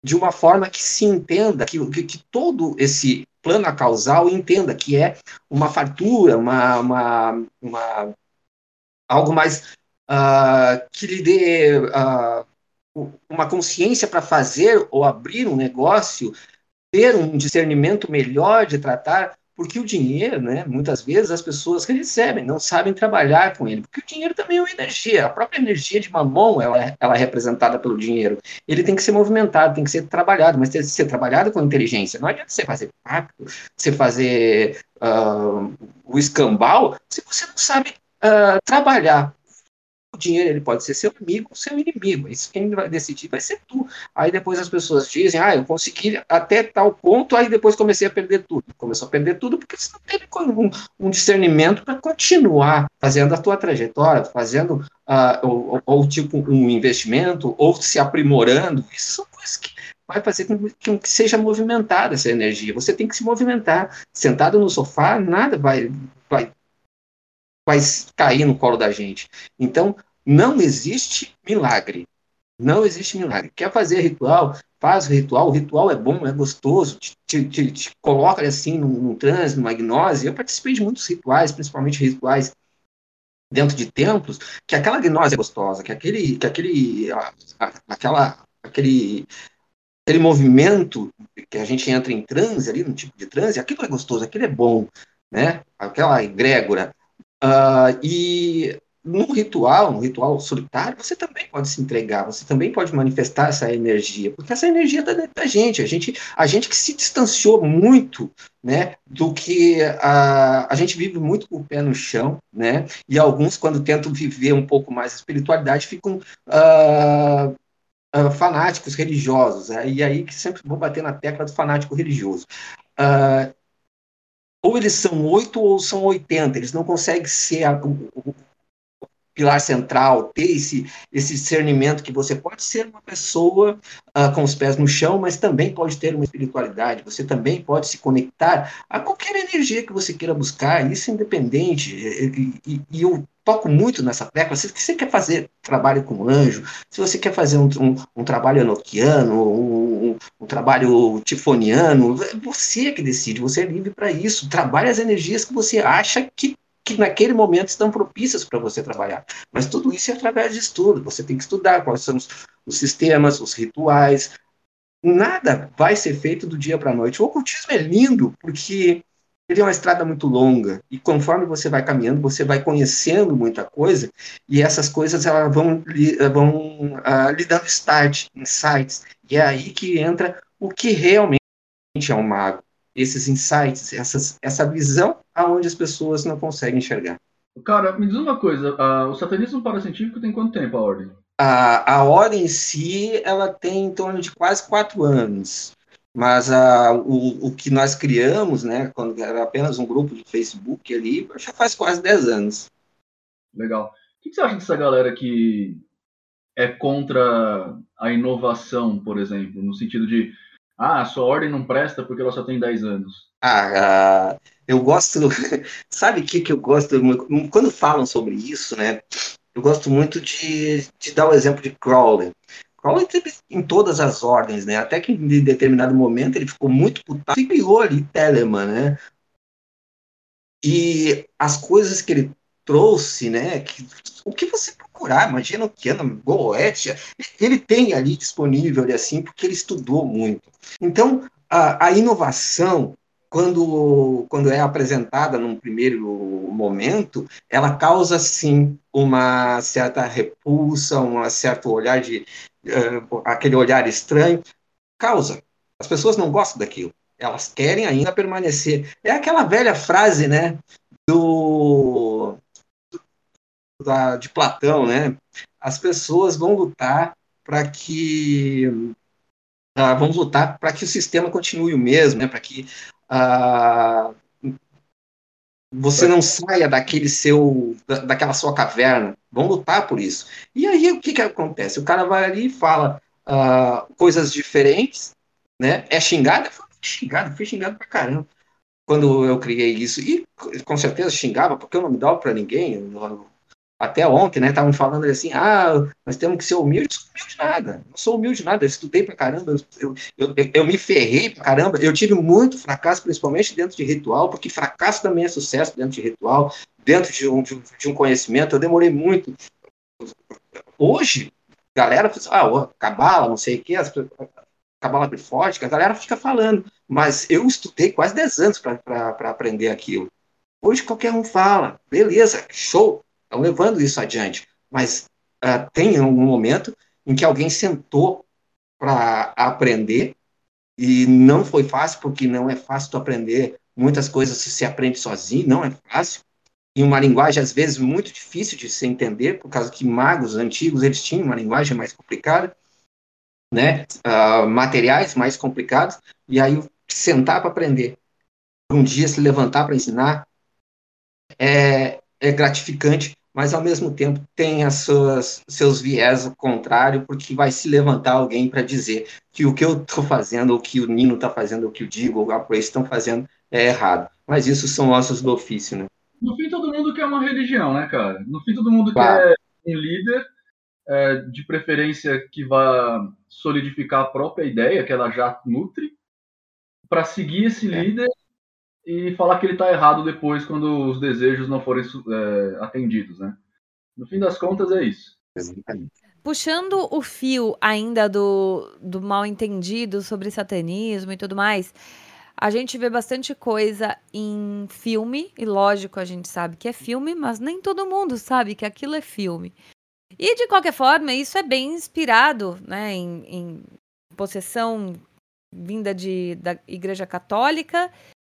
Speaker 5: de uma forma que se entenda, que, que, que, todo esse plano causal entenda que é uma fartura, uma, uma, uma algo mais uh, que lhe dê uh, uma consciência para fazer ou abrir um negócio, ter um discernimento melhor de tratar porque o dinheiro, né, muitas vezes as pessoas recebem, não sabem trabalhar com ele, porque o dinheiro também é uma energia, a própria energia de mamão, ela, é, ela é representada pelo dinheiro. Ele tem que ser movimentado, tem que ser trabalhado, mas tem que ser trabalhado com inteligência. Não adianta você fazer pacto, você fazer uh, o escambau, se você não sabe uh, trabalhar o dinheiro ele pode ser seu amigo ou seu inimigo. Isso quem vai decidir vai ser tu. Aí depois as pessoas dizem, ah, eu consegui até tal ponto, aí depois comecei a perder tudo. Começou a perder tudo porque você não teve um, um discernimento para continuar fazendo a tua trajetória, fazendo uh, ou, ou, tipo um investimento, ou se aprimorando. Isso são coisas que vai fazer com que, que seja movimentada essa energia. Você tem que se movimentar. Sentado no sofá, nada vai, vai vai cair no colo da gente. Então, não existe milagre. Não existe milagre. Quer fazer ritual? Faz o ritual. O ritual é bom, é gostoso, te, te, te coloca assim num, num transe, numa gnose. Eu participei de muitos rituais, principalmente rituais dentro de templos, que aquela gnose é gostosa, que aquele, que aquele, aquela, aquele, aquele movimento que a gente entra em transe ali, num tipo de transe, aquilo é gostoso, aquilo é bom, né? Aquela egrégora. Uh, e no ritual, no ritual solitário, você também pode se entregar, você também pode manifestar essa energia, porque essa energia está dentro da gente, a gente, a gente que se distanciou muito, né, do que a, a gente vive muito com o pé no chão, né, e alguns quando tentam viver um pouco mais a espiritualidade ficam uh, uh, fanáticos religiosos, é, e aí que sempre vou bater na tecla do fanático religioso. Ou eles são oito ou são oitenta, eles não conseguem ser a, o, o, pilar central, ter esse, esse discernimento que você pode ser uma pessoa uh, com os pés no chão, mas também pode ter uma espiritualidade, você também pode se conectar a qualquer energia que você queira buscar, isso é independente, e, e, e eu toco muito nessa tecla, se você quer fazer trabalho com anjo, se você quer fazer um, um, um trabalho enoquiano, um, um, trabalho tifoniano, é você que decide, você é livre para isso. Trabalhe as energias que você acha que, que naquele momento estão propícias para você trabalhar. Mas tudo isso é através de estudo. Você tem que estudar quais são os, os sistemas, os rituais. Nada vai ser feito do dia para a noite. O ocultismo é lindo porque ele é uma estrada muito longa e conforme você vai caminhando, você vai conhecendo muita coisa e essas coisas elas vão, vão uh, lhe dando start, insights. E é aí que entra o que realmente é um mago. Esses insights, essas, essa visão aonde as pessoas não conseguem enxergar.
Speaker 3: Cara, me diz uma coisa, uh, o satanismo paracientífico tem quanto tempo a ordem?
Speaker 5: A, a ordem em si, ela tem em torno de quase quatro anos. Mas a, o, o que nós criamos, né, quando era apenas um grupo de Facebook ali, já faz quase 10 anos.
Speaker 3: Legal. O que você acha dessa galera que é contra a inovação, por exemplo, no sentido de ah, a sua ordem não presta porque ela só tem 10 anos.
Speaker 5: Ah, ah, eu gosto. (laughs) Sabe o que, que eu gosto? Quando falam sobre isso, né? Eu gosto muito de, de dar o exemplo de Crowley. Teve em todas as ordens, né? Até que em determinado momento ele ficou muito putado e criou ali Telemann, né? E as coisas que ele trouxe, né? Que, o que você procurar, imagina o que Goetia, ele tem ali disponível ali assim, porque ele estudou muito. Então, a, a inovação, quando, quando é apresentada num primeiro momento, ela causa sim uma certa repulsa, um certo olhar de uh, aquele olhar estranho, causa. As pessoas não gostam daquilo. Elas querem ainda permanecer. É aquela velha frase, né, do da, de Platão, né? As pessoas vão lutar para que uh, vão lutar para que o sistema continue o mesmo, né? Para que uh, você não saia daquele seu, da, daquela sua caverna. Vão lutar por isso. E aí o que que acontece? O cara vai ali e fala uh, coisas diferentes, né? É xingado, fui xingado, fui xingado pra caramba quando eu criei isso. E com certeza xingava, porque eu não me dava para ninguém. Eu, até ontem, né, estavam falando assim, ah, nós temos que ser humildes. Eu sou humilde nada, não sou humilde nada, eu estudei pra caramba, eu, eu, eu, eu, me ferrei pra caramba, eu tive muito fracasso, principalmente dentro de ritual, porque fracasso também é sucesso dentro de ritual, dentro de um, de, um conhecimento, eu demorei muito. Hoje, galera, ah, cabala, não sei o que, cabala trifótica, a galera fica falando, mas eu estudei quase 10 anos para aprender aquilo. Hoje qualquer um fala, beleza, show, estão levando isso adiante. Mas uh, tem um momento em que alguém sentou para aprender e não foi fácil, porque não é fácil tu aprender muitas coisas se se aprende sozinho, não é fácil. Em uma linguagem, às vezes, muito difícil de se entender, por causa que magos antigos, eles tinham uma linguagem mais complicada, né? Uh, materiais mais complicados, e aí sentar para aprender, um dia se levantar para ensinar, é, é gratificante, mas ao mesmo tempo tem as suas, seus viés contrário, porque vai se levantar alguém para dizer que o que eu estou fazendo, o que o Nino está fazendo, o que o Digo, o Apoio estão fazendo é errado. Mas isso são ossos do ofício, né?
Speaker 3: No fim, todo mundo quer uma religião, né, cara? No fim, todo mundo claro. quer um líder, é, de preferência que vá solidificar a própria ideia, que ela já nutre, para seguir esse é. líder e falar que ele está errado depois quando os desejos não forem é, atendidos, né? No fim das contas é isso.
Speaker 2: Puxando o fio ainda do, do mal entendido sobre satanismo e tudo mais, a gente vê bastante coisa em filme, e lógico, a gente sabe que é filme, mas nem todo mundo sabe que aquilo é filme. E de qualquer forma, isso é bem inspirado né, em, em possessão vinda de, da Igreja Católica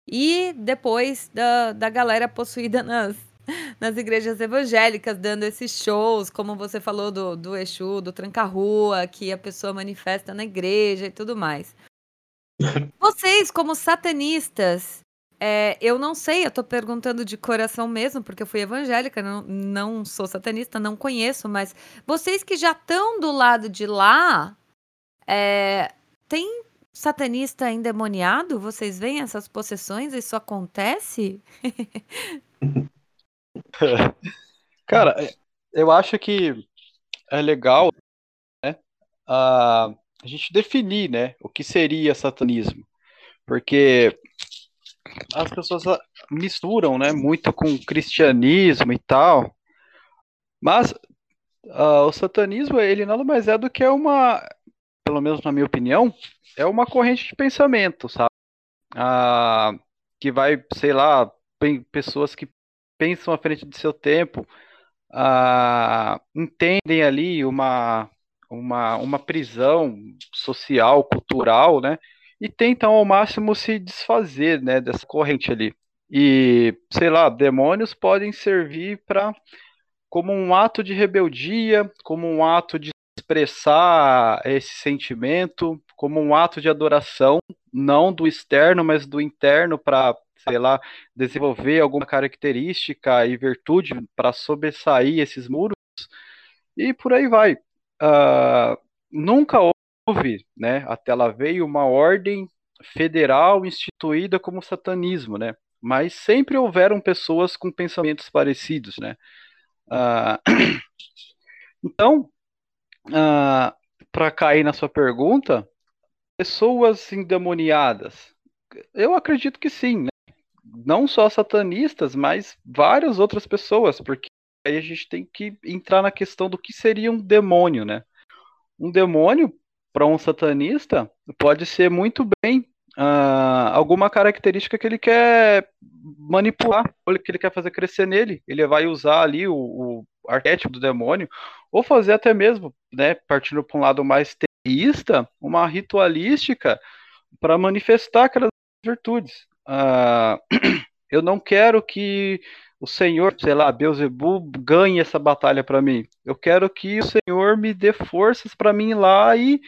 Speaker 2: e depois da, da galera possuída nas, (laughs) nas igrejas evangélicas, dando esses shows, como você falou do, do Exu, do Tranca-Rua, que a pessoa manifesta na igreja e tudo mais. (laughs) Vocês, como satanistas, é, eu não sei, eu tô perguntando de coração mesmo, porque eu fui evangélica, não, não sou satanista, não conheço, mas vocês que já estão do lado de lá, é, tem satanista endemoniado? Vocês veem essas possessões? Isso acontece? (laughs)
Speaker 4: Cara, eu acho que é legal né, a, a gente definir né, o que seria satanismo. Porque as pessoas misturam né, muito com cristianismo e tal. Mas uh, o satanismo, ele nada mais é do que uma, pelo menos na minha opinião, é uma corrente de pensamento, sabe? Ah, que vai, sei lá, pessoas que pensam à frente do seu tempo, ah, entendem ali uma, uma, uma prisão social, cultural, né? E tentam ao máximo se desfazer, né, dessa corrente ali. E, sei lá, demônios podem servir para como um ato de rebeldia, como um ato de expressar esse sentimento como um ato de adoração, não do externo, mas do interno para, sei lá, desenvolver alguma característica e virtude para sobressair esses muros e por aí vai. uh, nunca houve, né, até lá veio uma ordem federal instituída como satanismo, né? Mas sempre houveram pessoas com pensamentos parecidos, né? Uh, (clears throat) então, uh, para cair na sua pergunta, pessoas endemoniadas, eu acredito que sim, né? Não só satanistas, mas várias outras pessoas, porque aí a gente tem que entrar na questão do que seria um demônio, né? Um demônio, para um satanista, pode ser muito bem uh, alguma característica que ele quer manipular, ou que ele quer fazer crescer nele. Ele vai usar ali o, o arquétipo do demônio, ou fazer até mesmo, né, partindo para um lado mais teísta, uma ritualística para manifestar aquelas virtudes. Uh, (clears throat) eu não quero que o Senhor, sei lá, Beuzebu, ganhe essa batalha para mim. Eu quero que o Senhor me dê forças para mim ir lá e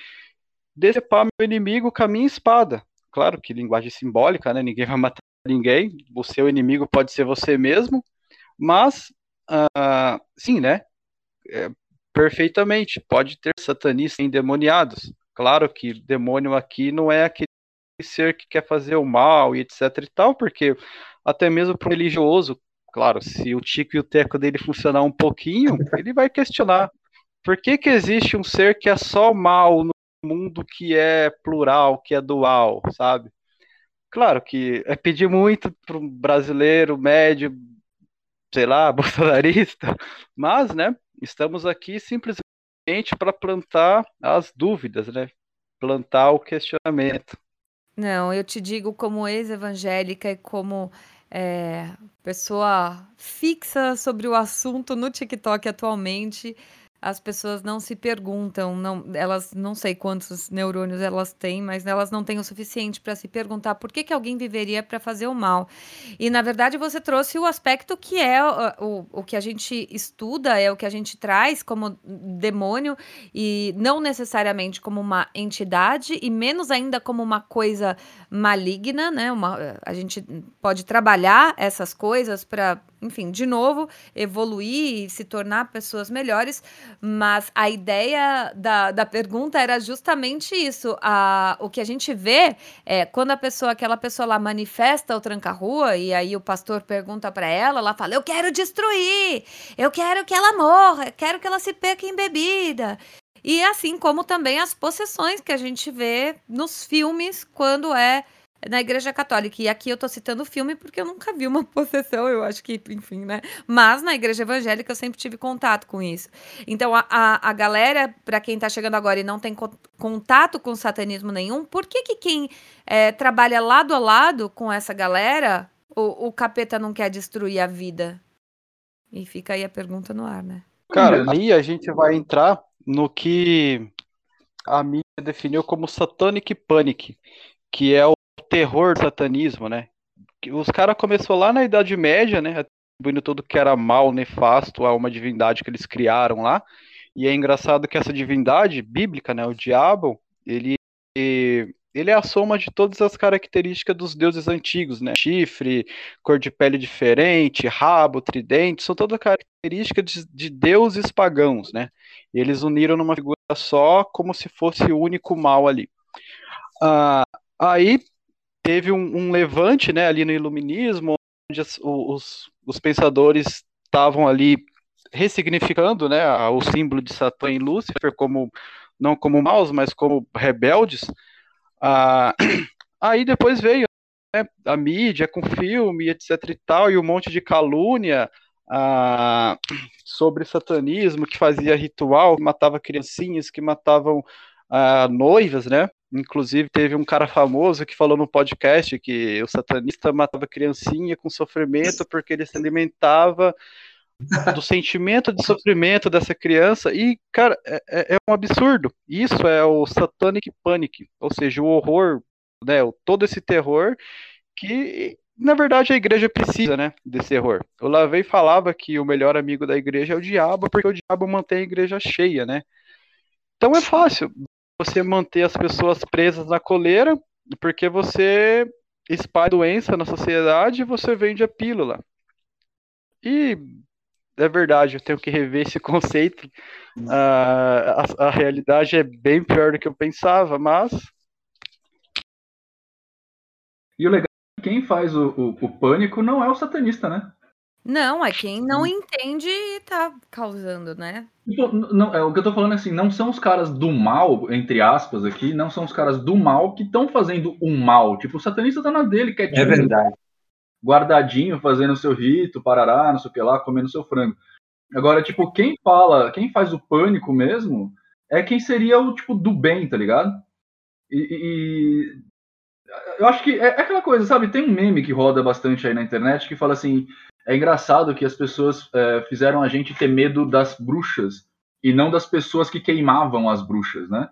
Speaker 4: decepar meu inimigo com a minha espada. Claro que linguagem simbólica, né? Ninguém (laughs) vai matar ninguém. O seu inimigo pode ser você mesmo, mas uh, sim, né? É, perfeitamente. Pode ter satanistas endemoniados. Claro que demônio aqui não é aquele ser que quer fazer o mal e etc e tal, porque até mesmo para o religioso, claro, se o tico e o teco dele funcionar um pouquinho, ele vai questionar por que que existe um ser que é só mal no mundo que é plural, que é dual, sabe? Claro que é pedir muito para um brasileiro médio, sei lá, (laughs) bolsonarista, mas, né, estamos aqui simplesmente para plantar as dúvidas, né? Plantar o questionamento.
Speaker 2: Não, eu te digo como ex-evangélica e como é, pessoa fixa sobre o assunto no TikTok atualmente, as pessoas não se perguntam, não, elas não sei quantos neurônios elas têm, mas elas não têm o suficiente para se perguntar por que, que alguém viveria para fazer o mal. E na verdade você trouxe o aspecto que é o, o, que a gente estuda, é o que a gente traz como demônio, e não necessariamente como uma entidade, e menos ainda como uma coisa maligna, né? Uma, a gente pode trabalhar essas coisas para enfim, de novo, evoluir e se tornar pessoas melhores. Mas a ideia da, da pergunta era justamente isso. A, o que a gente vê é quando a pessoa, aquela pessoa lá manifesta o tranca-rua, e aí o pastor pergunta para ela, ela fala: Eu quero destruir, eu quero que ela morra, eu quero que ela se perca em bebida. E assim como também as possessões que a gente vê nos filmes quando é na Igreja Católica. E aqui eu tô citando o filme porque eu nunca vi uma (laughs) possessão, eu acho que, enfim, né? Mas na Igreja Evangélica eu sempre tive contato com isso. Então, a, a, a galera, para quem tá chegando agora e não tem co contato com satanismo nenhum, por que que quem é, trabalha lado a lado com essa galera, o, o capeta não quer destruir a vida? E fica aí a pergunta no ar, né?
Speaker 4: Cara, aí a gente vai entrar no que a mídia definiu como satanic panic, que é o terror do satanismo, né? Os caras começou lá na Idade Média, né? Atribuindo tudo que era mal, nefasto a uma divindade que eles criaram lá. E é engraçado que essa divindade bíblica, né? O diabo, ele ele é a soma de todas as características dos deuses antigos, né? Chifre, cor de pele diferente, rabo, tridente, são todas características de, de deuses pagãos, né? E eles uniram numa figura só, como se fosse o único mal ali. Ah, aí teve um, um, levante né, ali no iluminismo, onde os, os pensadores estavam ali ressignificando né, o símbolo de Satã e Lúcifer como não como maus, mas como rebeldes. Ah, (clears throat) aí depois veio né, a mídia com filme, etc e tal, e um monte de calúnia ah, (clears throat) sobre satanismo, que fazia ritual, que matava criancinhas, que matavam ah, noivas, né? Inclusive, teve um cara famoso que falou no podcast que o satanista matava criancinha com sofrimento porque ele se alimentava do sentimento de sofrimento dessa criança. E, cara, é, é, é um absurdo. Isso é o satanic panic, ou seja, o horror, né, todo esse terror que, na verdade, a igreja precisa, né, desse horror. O Lavey falava que o melhor amigo da igreja é o diabo, porque o diabo mantém a igreja cheia, né? Então é fácil você manter as pessoas presas na coleira, porque você espalha doença na sociedade e você vende a pílula. E é verdade, eu tenho que rever esse (laughs) conceito. Uh, a, a realidade é bem pior do que eu pensava, mas.
Speaker 3: E o legal é que quem faz o, o, o pânico não é o satanista, né?
Speaker 2: Não, é quem não entende e tá causando, né?
Speaker 3: Tipo, não, é, o que eu tô falando é assim, não são os caras do mal, entre aspas aqui, não são os caras do mal que estão fazendo o mal. Tipo, o satanista tá na dele, quietinho.
Speaker 5: É verdade.
Speaker 3: Guardadinho, fazendo o seu rito, parará, não sei o que lá, comendo seu frango. Agora, tipo, quem fala, quem faz o pânico mesmo, é quem seria o, tipo, do bem, tá ligado? E, e eu acho que é, é aquela coisa, sabe? Tem um meme que roda bastante aí na internet que fala assim: é engraçado que as pessoas é, fizeram a gente ter medo das bruxas e não das pessoas que queimavam as bruxas, né?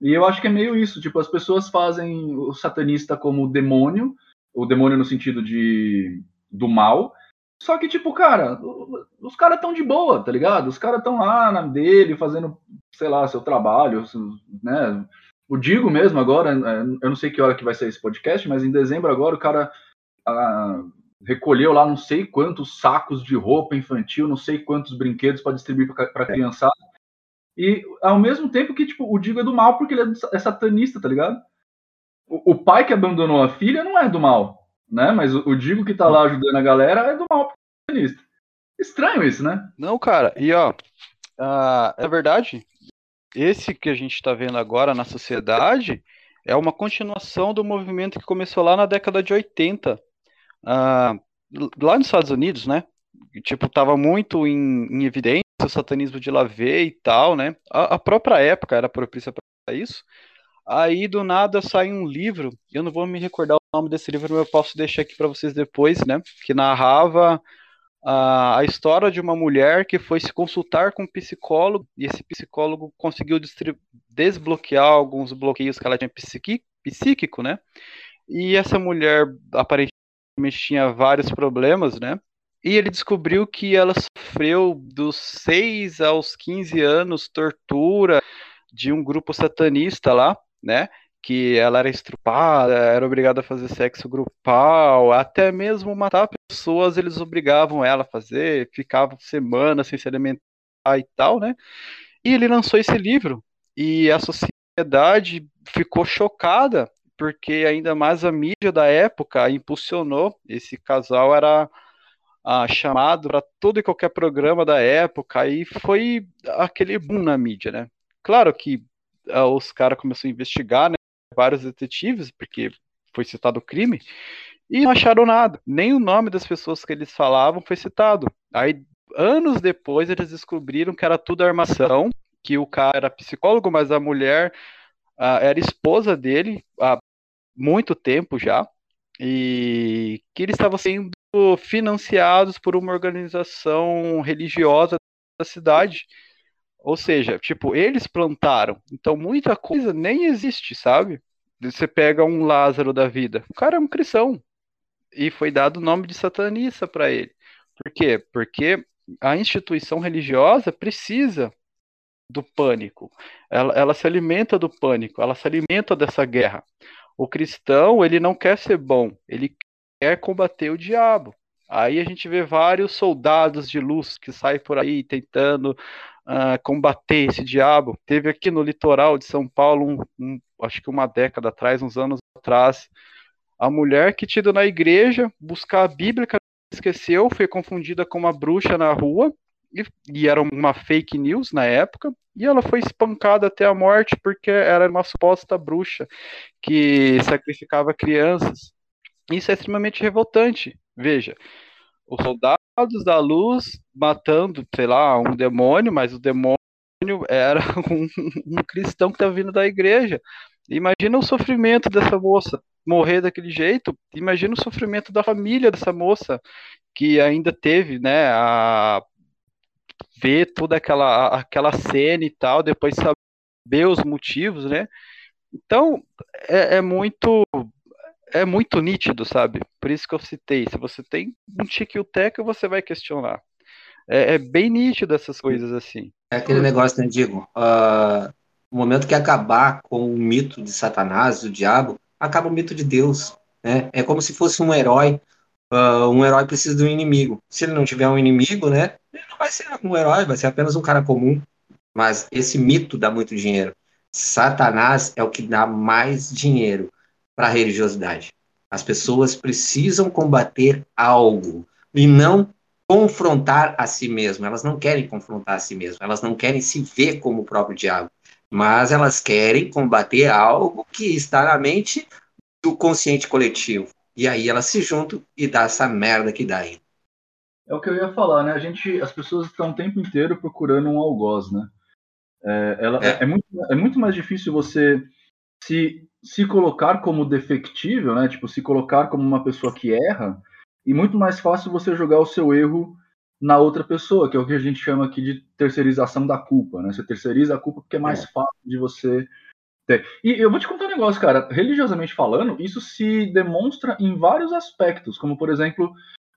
Speaker 3: E eu acho que é meio isso, tipo, as pessoas fazem o satanista como demônio, o demônio no sentido de do mal, só que, tipo, cara, os caras estão de boa, tá ligado? Os caras estão lá na dele, fazendo, sei lá, seu trabalho, né? O Digo mesmo agora, é, eu não sei que hora que vai sair esse podcast, mas em dezembro agora o cara ah, recolheu lá não sei quantos sacos de roupa infantil, não sei quantos brinquedos para distribuir para criançada. E ao mesmo tempo que tipo, o Digo é do mal porque ele é, é satanista, tá ligado? O, o, pai que abandonou a filha não é do mal, né? Mas o, o Digo que tá lá ajudando a galera é do mal porque é satanista. Estranho isso, né?
Speaker 4: Não, cara. E ó, uh, é verdade. Esse que a gente está vendo agora na sociedade é uma continuação do movimento que começou lá na década de 80 uh, lá nos Estados Unidos, né? Tipo, tava muito em, em evidência o satanismo de Lavey e tal, né? A, a própria época era propícia para isso. Aí do nada sai um livro, eu não vou me recordar o nome desse livro, mas eu posso deixar aqui para vocês depois, né? Que narrava a, a história de uma mulher que foi se consultar com um psicólogo e esse psicólogo conseguiu desbloquear alguns bloqueios que ela tinha psíquico, né? E essa mulher aparentemente tinha vários problemas, né? E ele descobriu que ela sofreu dos 6 aos 15 anos tortura de um grupo satanista lá, né? Que ela era estrupada, era obrigada a fazer sexo grupal, até mesmo matar pessoas eles obrigavam ela a fazer, ficava semanas sem se alimentar e tal, né? E ele lançou esse livro e a sociedade ficou chocada porque ainda mais a mídia da época impulsionou. Esse casal era ah, chamado para todo e qualquer programa da época e foi aquele boom na mídia, né? Claro que ah, os caras começaram a investigar, né? Vários detetives, porque foi citado o crime, e não acharam nada. Nem o nome das pessoas que eles falavam foi citado. Aí, anos depois, eles descobriram que era tudo armação, que o cara era psicólogo, mas a mulher uh, era esposa dele há muito tempo já, e que eles estavam sendo financiados por uma organização religiosa da cidade. Ou seja, tipo, eles plantaram. Então muita coisa nem existe, sabe? Você pega um Lázaro da vida. O cara é um cristão. E foi dado o nome de satanista para ele. Por quê? Porque a instituição religiosa precisa do pânico. Ela, ela se alimenta do pânico, ela se alimenta dessa guerra. O cristão, ele não quer ser bom, ele quer combater o diabo. Aí a gente vê vários soldados de luz que saem por aí tentando uh, combater esse diabo. Teve aqui no litoral de São Paulo, um, um, acho que uma década atrás, uns anos atrás, a mulher que tinha ido na igreja buscar a Bíblia, esqueceu, foi confundida com uma bruxa na rua, e, e, era uma fake news na época, e ela foi espancada até a morte porque era uma suposta bruxa que sacrificava crianças. Isso é extremamente revoltante. Veja, os soldados da luz matando, sei lá, um demônio, mas o demônio era (laughs) um, um cristão que estava vindo da igreja. Imagina o sofrimento dessa moça morrer daquele jeito. Imagina o sofrimento da família dessa moça que ainda teve, né, a ver toda aquela, aquela cena e tal, depois saber os motivos, né? Então, é, é muito é muito nítido, sabe? Por isso que eu citei. Se você tem um tique o teca, você vai questionar. É, é, bem nítido essas coisas assim.
Speaker 5: É aquele negócio, né, Digo? Uh, no momento que acabar com o mito de Satanás, do diabo, acaba o mito de Deus. Né? É como se fosse um herói uh, um herói precisa de um inimigo. Se ele não tiver um inimigo, né, ele não vai ser um herói, vai ser apenas um cara comum. Mas esse mito dá muito dinheiro. Satanás é o que dá mais dinheiro para a religiosidade. As pessoas precisam combater algo e não confrontar a si mesmas. Elas não querem confrontar a si mesmas, elas não querem se ver como o próprio diabo, mas elas querem combater algo que está na mente do consciente coletivo. E aí elas se juntam e dá essa merda que dá aí.
Speaker 3: É o que eu ia falar, né? A gente, as pessoas estão o tempo inteiro procurando um algoz, né? É, ela, é. é, muito, é muito mais difícil você se, se colocar como defectível, né? Tipo, se colocar como uma pessoa que erra, e muito mais fácil você jogar o seu erro na outra pessoa, que é o que a gente chama aqui de terceirização da culpa, né? Você terceiriza a culpa porque é mais é. fácil de você ter. E eu vou te contar um negócio, cara. Religiosamente falando, isso se demonstra em vários aspectos, como por exemplo,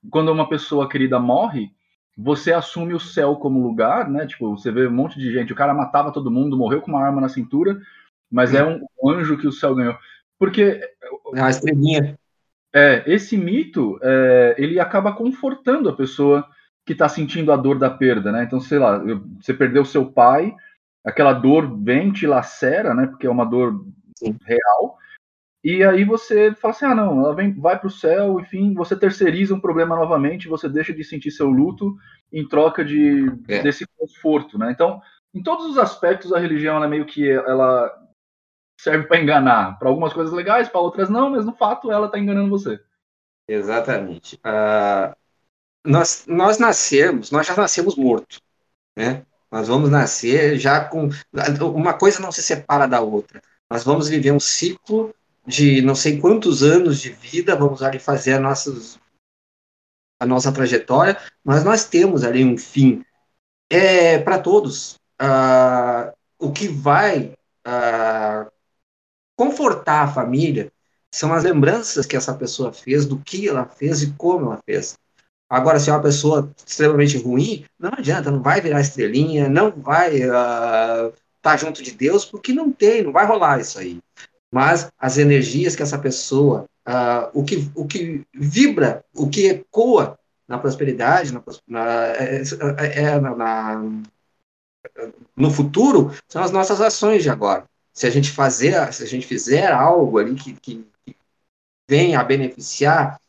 Speaker 3: quando uma pessoa querida morre, você assume o céu como lugar, né? Tipo, você vê um monte de gente, o cara matava todo mundo, morreu com uma arma na cintura, mas é um anjo que o céu ganhou. Porque.
Speaker 5: É uma estrelinha.
Speaker 3: É, esse mito, é, ele acaba confortando a pessoa que está sentindo a dor da perda, né? Então, sei lá, você perdeu seu pai, aquela dor vem, te lacera, né? Porque é uma dor Sim. real. E aí você fala assim, ah, não, ela vem, vai para o céu, enfim, você terceiriza um problema novamente, você deixa de sentir seu luto em troca de é. desse conforto, né? Então, em todos os aspectos, a religião ela meio que ela serve para enganar, para algumas coisas legais, para outras não, mas no fato ela está enganando você.
Speaker 5: Exatamente. Uh, nós, nós nascemos, nós já nascemos mortos, né? Nós vamos nascer já com uma coisa não se separa da outra. Nós vamos viver um ciclo de não sei quantos anos de vida, vamos ali fazer a, nossas, a nossa trajetória, mas nós temos ali um fim. É para todos. Uh, o que vai uh, confortar a família são as lembranças que essa pessoa fez, do que ela fez e como ela fez. Agora, se é uma pessoa extremamente ruim, não adianta, não vai virar estrelinha, não vai estar uh, tá junto de Deus, porque não tem, não vai rolar isso aí mas as energias que essa pessoa, uh, o, que, o que vibra, o que ecoa na prosperidade, na, na, é, é, é na, no futuro, são as nossas ações de agora. Se a gente fazer, se a gente fizer algo ali que, que, que venha a beneficiar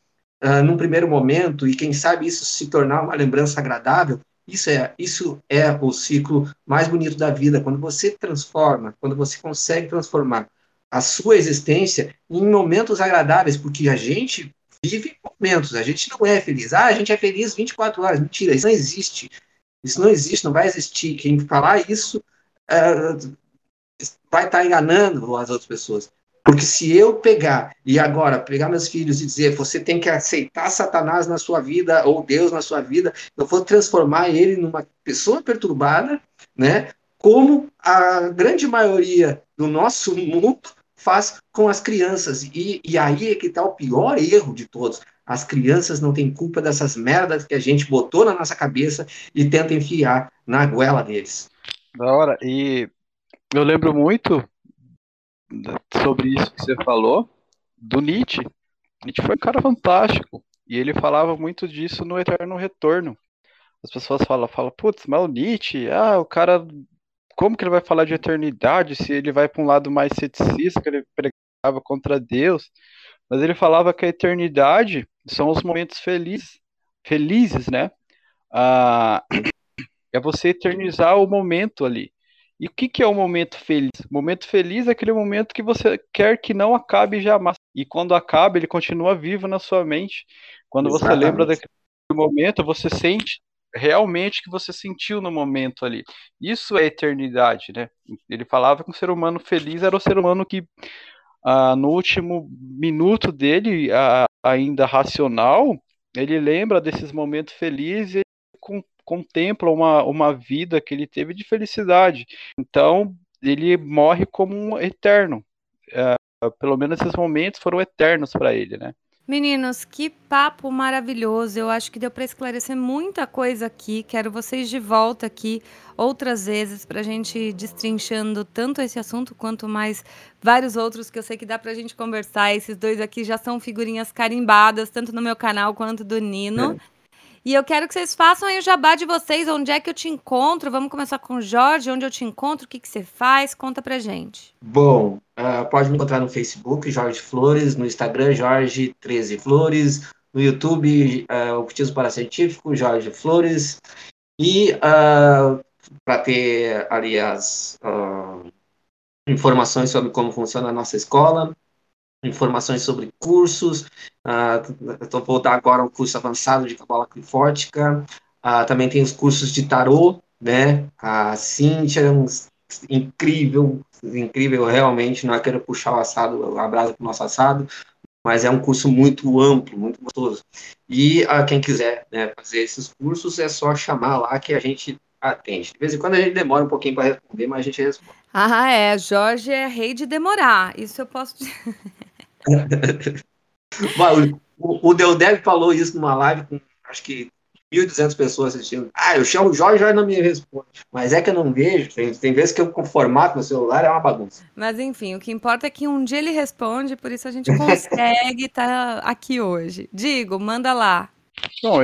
Speaker 5: uh, num primeiro momento e quem sabe isso se tornar uma lembrança agradável, isso é, isso é o ciclo mais bonito da vida, quando você transforma, quando você consegue transformar a sua existência em momentos agradáveis, porque a gente vive momentos, a gente não é feliz. Ah, a gente é feliz 24 horas. Mentira, isso não existe. Isso não existe, não vai existir. Quem falar isso uh, vai estar enganando as outras pessoas. Porque se eu pegar e agora pegar meus filhos e dizer você tem que aceitar Satanás na sua vida ou Deus na sua vida, eu vou transformar ele numa pessoa perturbada, né? Como a grande maioria do nosso mundo faz com as crianças. E, e aí é que está o pior erro de todos. As crianças não têm culpa dessas merdas que a gente botou na nossa cabeça e tenta enfiar na goela deles.
Speaker 4: Da hora. E eu lembro muito sobre isso que você falou do Nietzsche. Nietzsche foi um cara fantástico. E ele falava muito disso no Eterno Retorno. As pessoas falam, falam, putz, mas o Nietzsche, ah, o cara como que ele vai falar de eternidade se ele vai para um lado mais ceticista, que ele pregava contra Deus? Mas ele falava que a eternidade são os momentos felizes, felizes, né? Ah, (coughs) é você eternizar o momento ali. E o que, que é o momento feliz? Momento feliz é aquele momento que você quer que não acabe jamais. E quando acaba, ele continua vivo na sua mente. Quando Exatamente. você lembra daquele momento, você sente realmente que você sentiu no momento ali. Isso é eternidade, né? Ele falava que um ser humano feliz era o ser humano que ah, no último minuto dele, ah, ainda racional, ele lembra desses momentos felizes contempla uma, uma vida que ele teve de felicidade. Então, ele morre como um eterno. Ah, pelo menos esses momentos foram eternos para ele, né?
Speaker 2: Meninos, que papo maravilhoso. Eu acho que deu para esclarecer muita coisa aqui. Quero vocês de volta aqui outras vezes para a gente ir destrinchando tanto esse assunto quanto mais vários outros que eu sei que dá para a gente conversar. Esses dois aqui já são figurinhas carimbadas, tanto no meu canal quanto do Nino. É. E eu quero que vocês façam aí o jabá de vocês, onde é que eu te encontro. Vamos começar com o Jorge, onde eu te encontro, o que, que você faz, conta pra gente.
Speaker 5: Bom, uh, pode me encontrar no Facebook, Jorge Flores, no Instagram, Jorge 13 Flores, no YouTube, uh, o Cultismo Paracientífico, Jorge Flores. E uh, ah, para ter ali as informações sobre como funciona a nossa escola, informações sobre cursos. Uh, vou dar agora um curso avançado de cabala clifórtica. Uh, também tem os cursos de tarô, né? A Cíntia, é um, incrível, incrível realmente. Não é quero puxar o assado, a brasa para o nosso assado, mas é um curso muito amplo, muito gostoso. E uh, quem quiser né, fazer esses cursos é só chamar lá que a gente atende. De vez em quando a gente demora um pouquinho para responder, mas a gente responde.
Speaker 2: Ah, é. Jorge é rei de demorar. Isso eu posso (laughs) dizer. (laughs)
Speaker 5: o, o falou isso numa live com acho que 1.200 pessoas assistindo. Ah, eu chamo o Jorge e não me responde. Mas é que eu não vejo. Tem, tem vezes que eu com formato no celular é uma bagunça.
Speaker 2: Mas enfim, o que importa é que um dia ele responde, por isso a gente consegue estar tá aqui hoje. Digo, manda lá.
Speaker 4: Bom,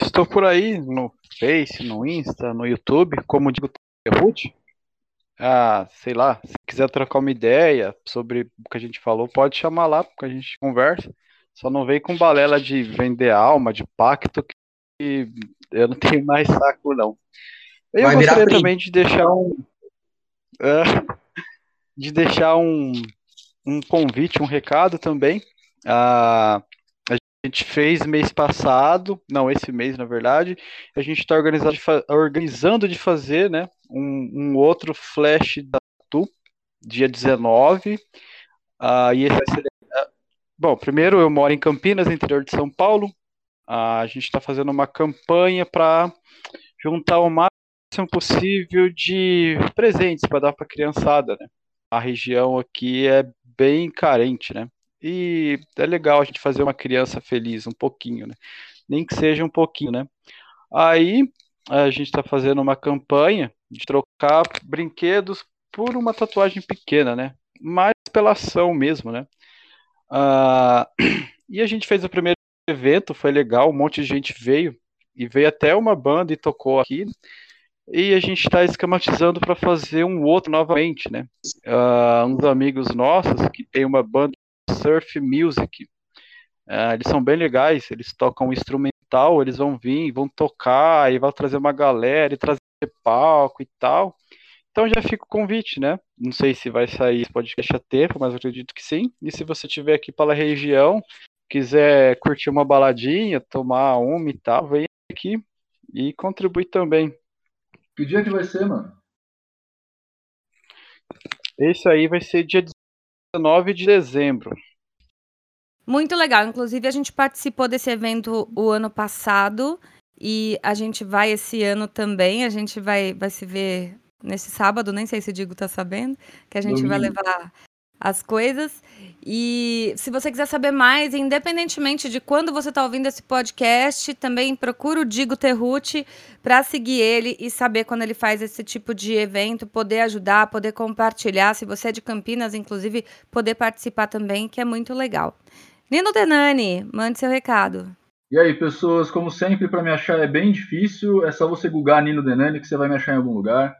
Speaker 4: estou por aí no Face, no Insta, no YouTube, como digo, Ruth ah, sei lá, se quiser trocar uma ideia sobre o que a gente falou, pode chamar lá, porque a gente conversa. Só não vem com balela de vender alma, de pacto, que eu não tenho mais saco, não. Eu Vai gostaria também de deixar um. É, de deixar um, um convite, um recado também. Ah, a gente fez mês passado, não, esse mês, na verdade, a gente está organizando, de fazer, né, um, um outro flash da Tu, dia 19, uh, ah, e esse. Uh, bom, primeiro eu moro em Campinas, interior de São Paulo, uh, a gente está fazendo uma campanha para juntar o máximo possível de presentes para dar para a criançada, né, a região aqui é bem carente, né, e é legal a gente fazer uma criança feliz um pouquinho, né? Nem que seja um pouquinho, né? Aí a gente está fazendo uma campanha de trocar brinquedos por uma tatuagem pequena, né? Mais pela ação mesmo, né? Ah, (clears throat) e a gente fez o primeiro evento, foi legal, um monte de gente veio e veio até uma banda e tocou aqui. E a gente está esquematizando para fazer um outro novamente, né? Uh, uns amigos nossos que tem uma banda surf music. É, eles são bem legais, eles tocam instrumental, eles vão vir, vão tocar, e vão trazer uma galera, e trazer palco e tal. Então já fica o convite, né? Não sei se vai sair esse podcast a tempo, mas acredito que sim. E se você estiver aqui pela região, quiser curtir uma baladinha, tomar uma e tal, vem aqui e contribui também.
Speaker 3: Que dia que vai ser, mano?
Speaker 4: Esse aí vai ser dia 19 de dezembro.
Speaker 2: Muito legal. Inclusive, a gente participou desse evento o ano passado e a gente vai esse ano também. A gente vai, vai se ver nesse sábado, nem sei se o Digo tá sabendo, que a gente Domingo. vai levar as coisas. E se você quiser saber mais, independentemente de quando você está ouvindo esse podcast, também procura o Digo Terrucci para seguir ele e saber quando ele faz esse tipo de evento, poder ajudar, poder compartilhar. Se você é de Campinas, inclusive, poder participar também, que é muito legal. Nino Denani, mande seu recado.
Speaker 3: E aí, pessoas, como sempre, para me achar é bem difícil, é só você googar Nino Denani que você vai me achar em algum lugar.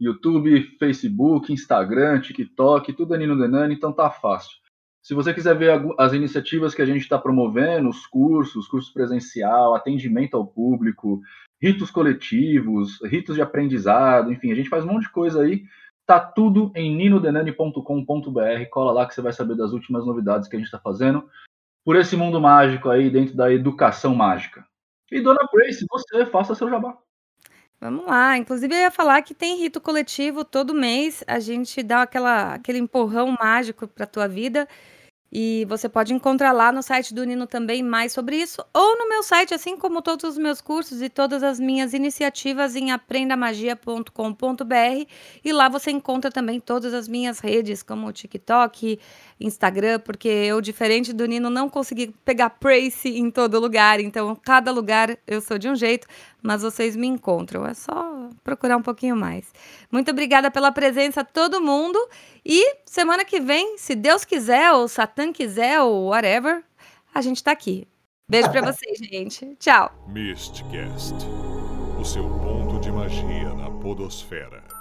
Speaker 3: YouTube, Facebook, Instagram, TikTok, tudo é Nino Denani, então tá fácil. Se você quiser ver as iniciativas que a gente está promovendo, os cursos, cursos presencial, atendimento ao público, ritos coletivos, ritos de aprendizado, enfim, a gente faz um monte de coisa aí. Tá tudo em ninodenani.com.br. Cola lá que você vai saber das últimas novidades que a gente está fazendo por esse mundo mágico aí dentro da educação mágica. E dona Grace, você faça seu jabá.
Speaker 2: Vamos lá. Inclusive, eu ia falar que tem rito coletivo todo mês. A gente dá aquela, aquele empurrão mágico para tua vida. E você pode encontrar lá no site do Nino também mais sobre isso, ou no meu site, assim como todos os meus cursos e todas as minhas iniciativas em aprendamagia.com.br. E lá você encontra também todas as minhas redes, como o TikTok, Instagram, porque eu, diferente do Nino, não consegui pegar praise em todo lugar. Então, cada lugar eu sou de um jeito, mas vocês me encontram. É só procurar um pouquinho mais. Muito obrigada pela presença, todo mundo. E semana que vem, se Deus quiser, ou Satã quiser, ou whatever, a gente tá aqui. Beijo pra vocês, (laughs) gente. Tchau.
Speaker 1: Mistcast o seu ponto de magia na Podosfera.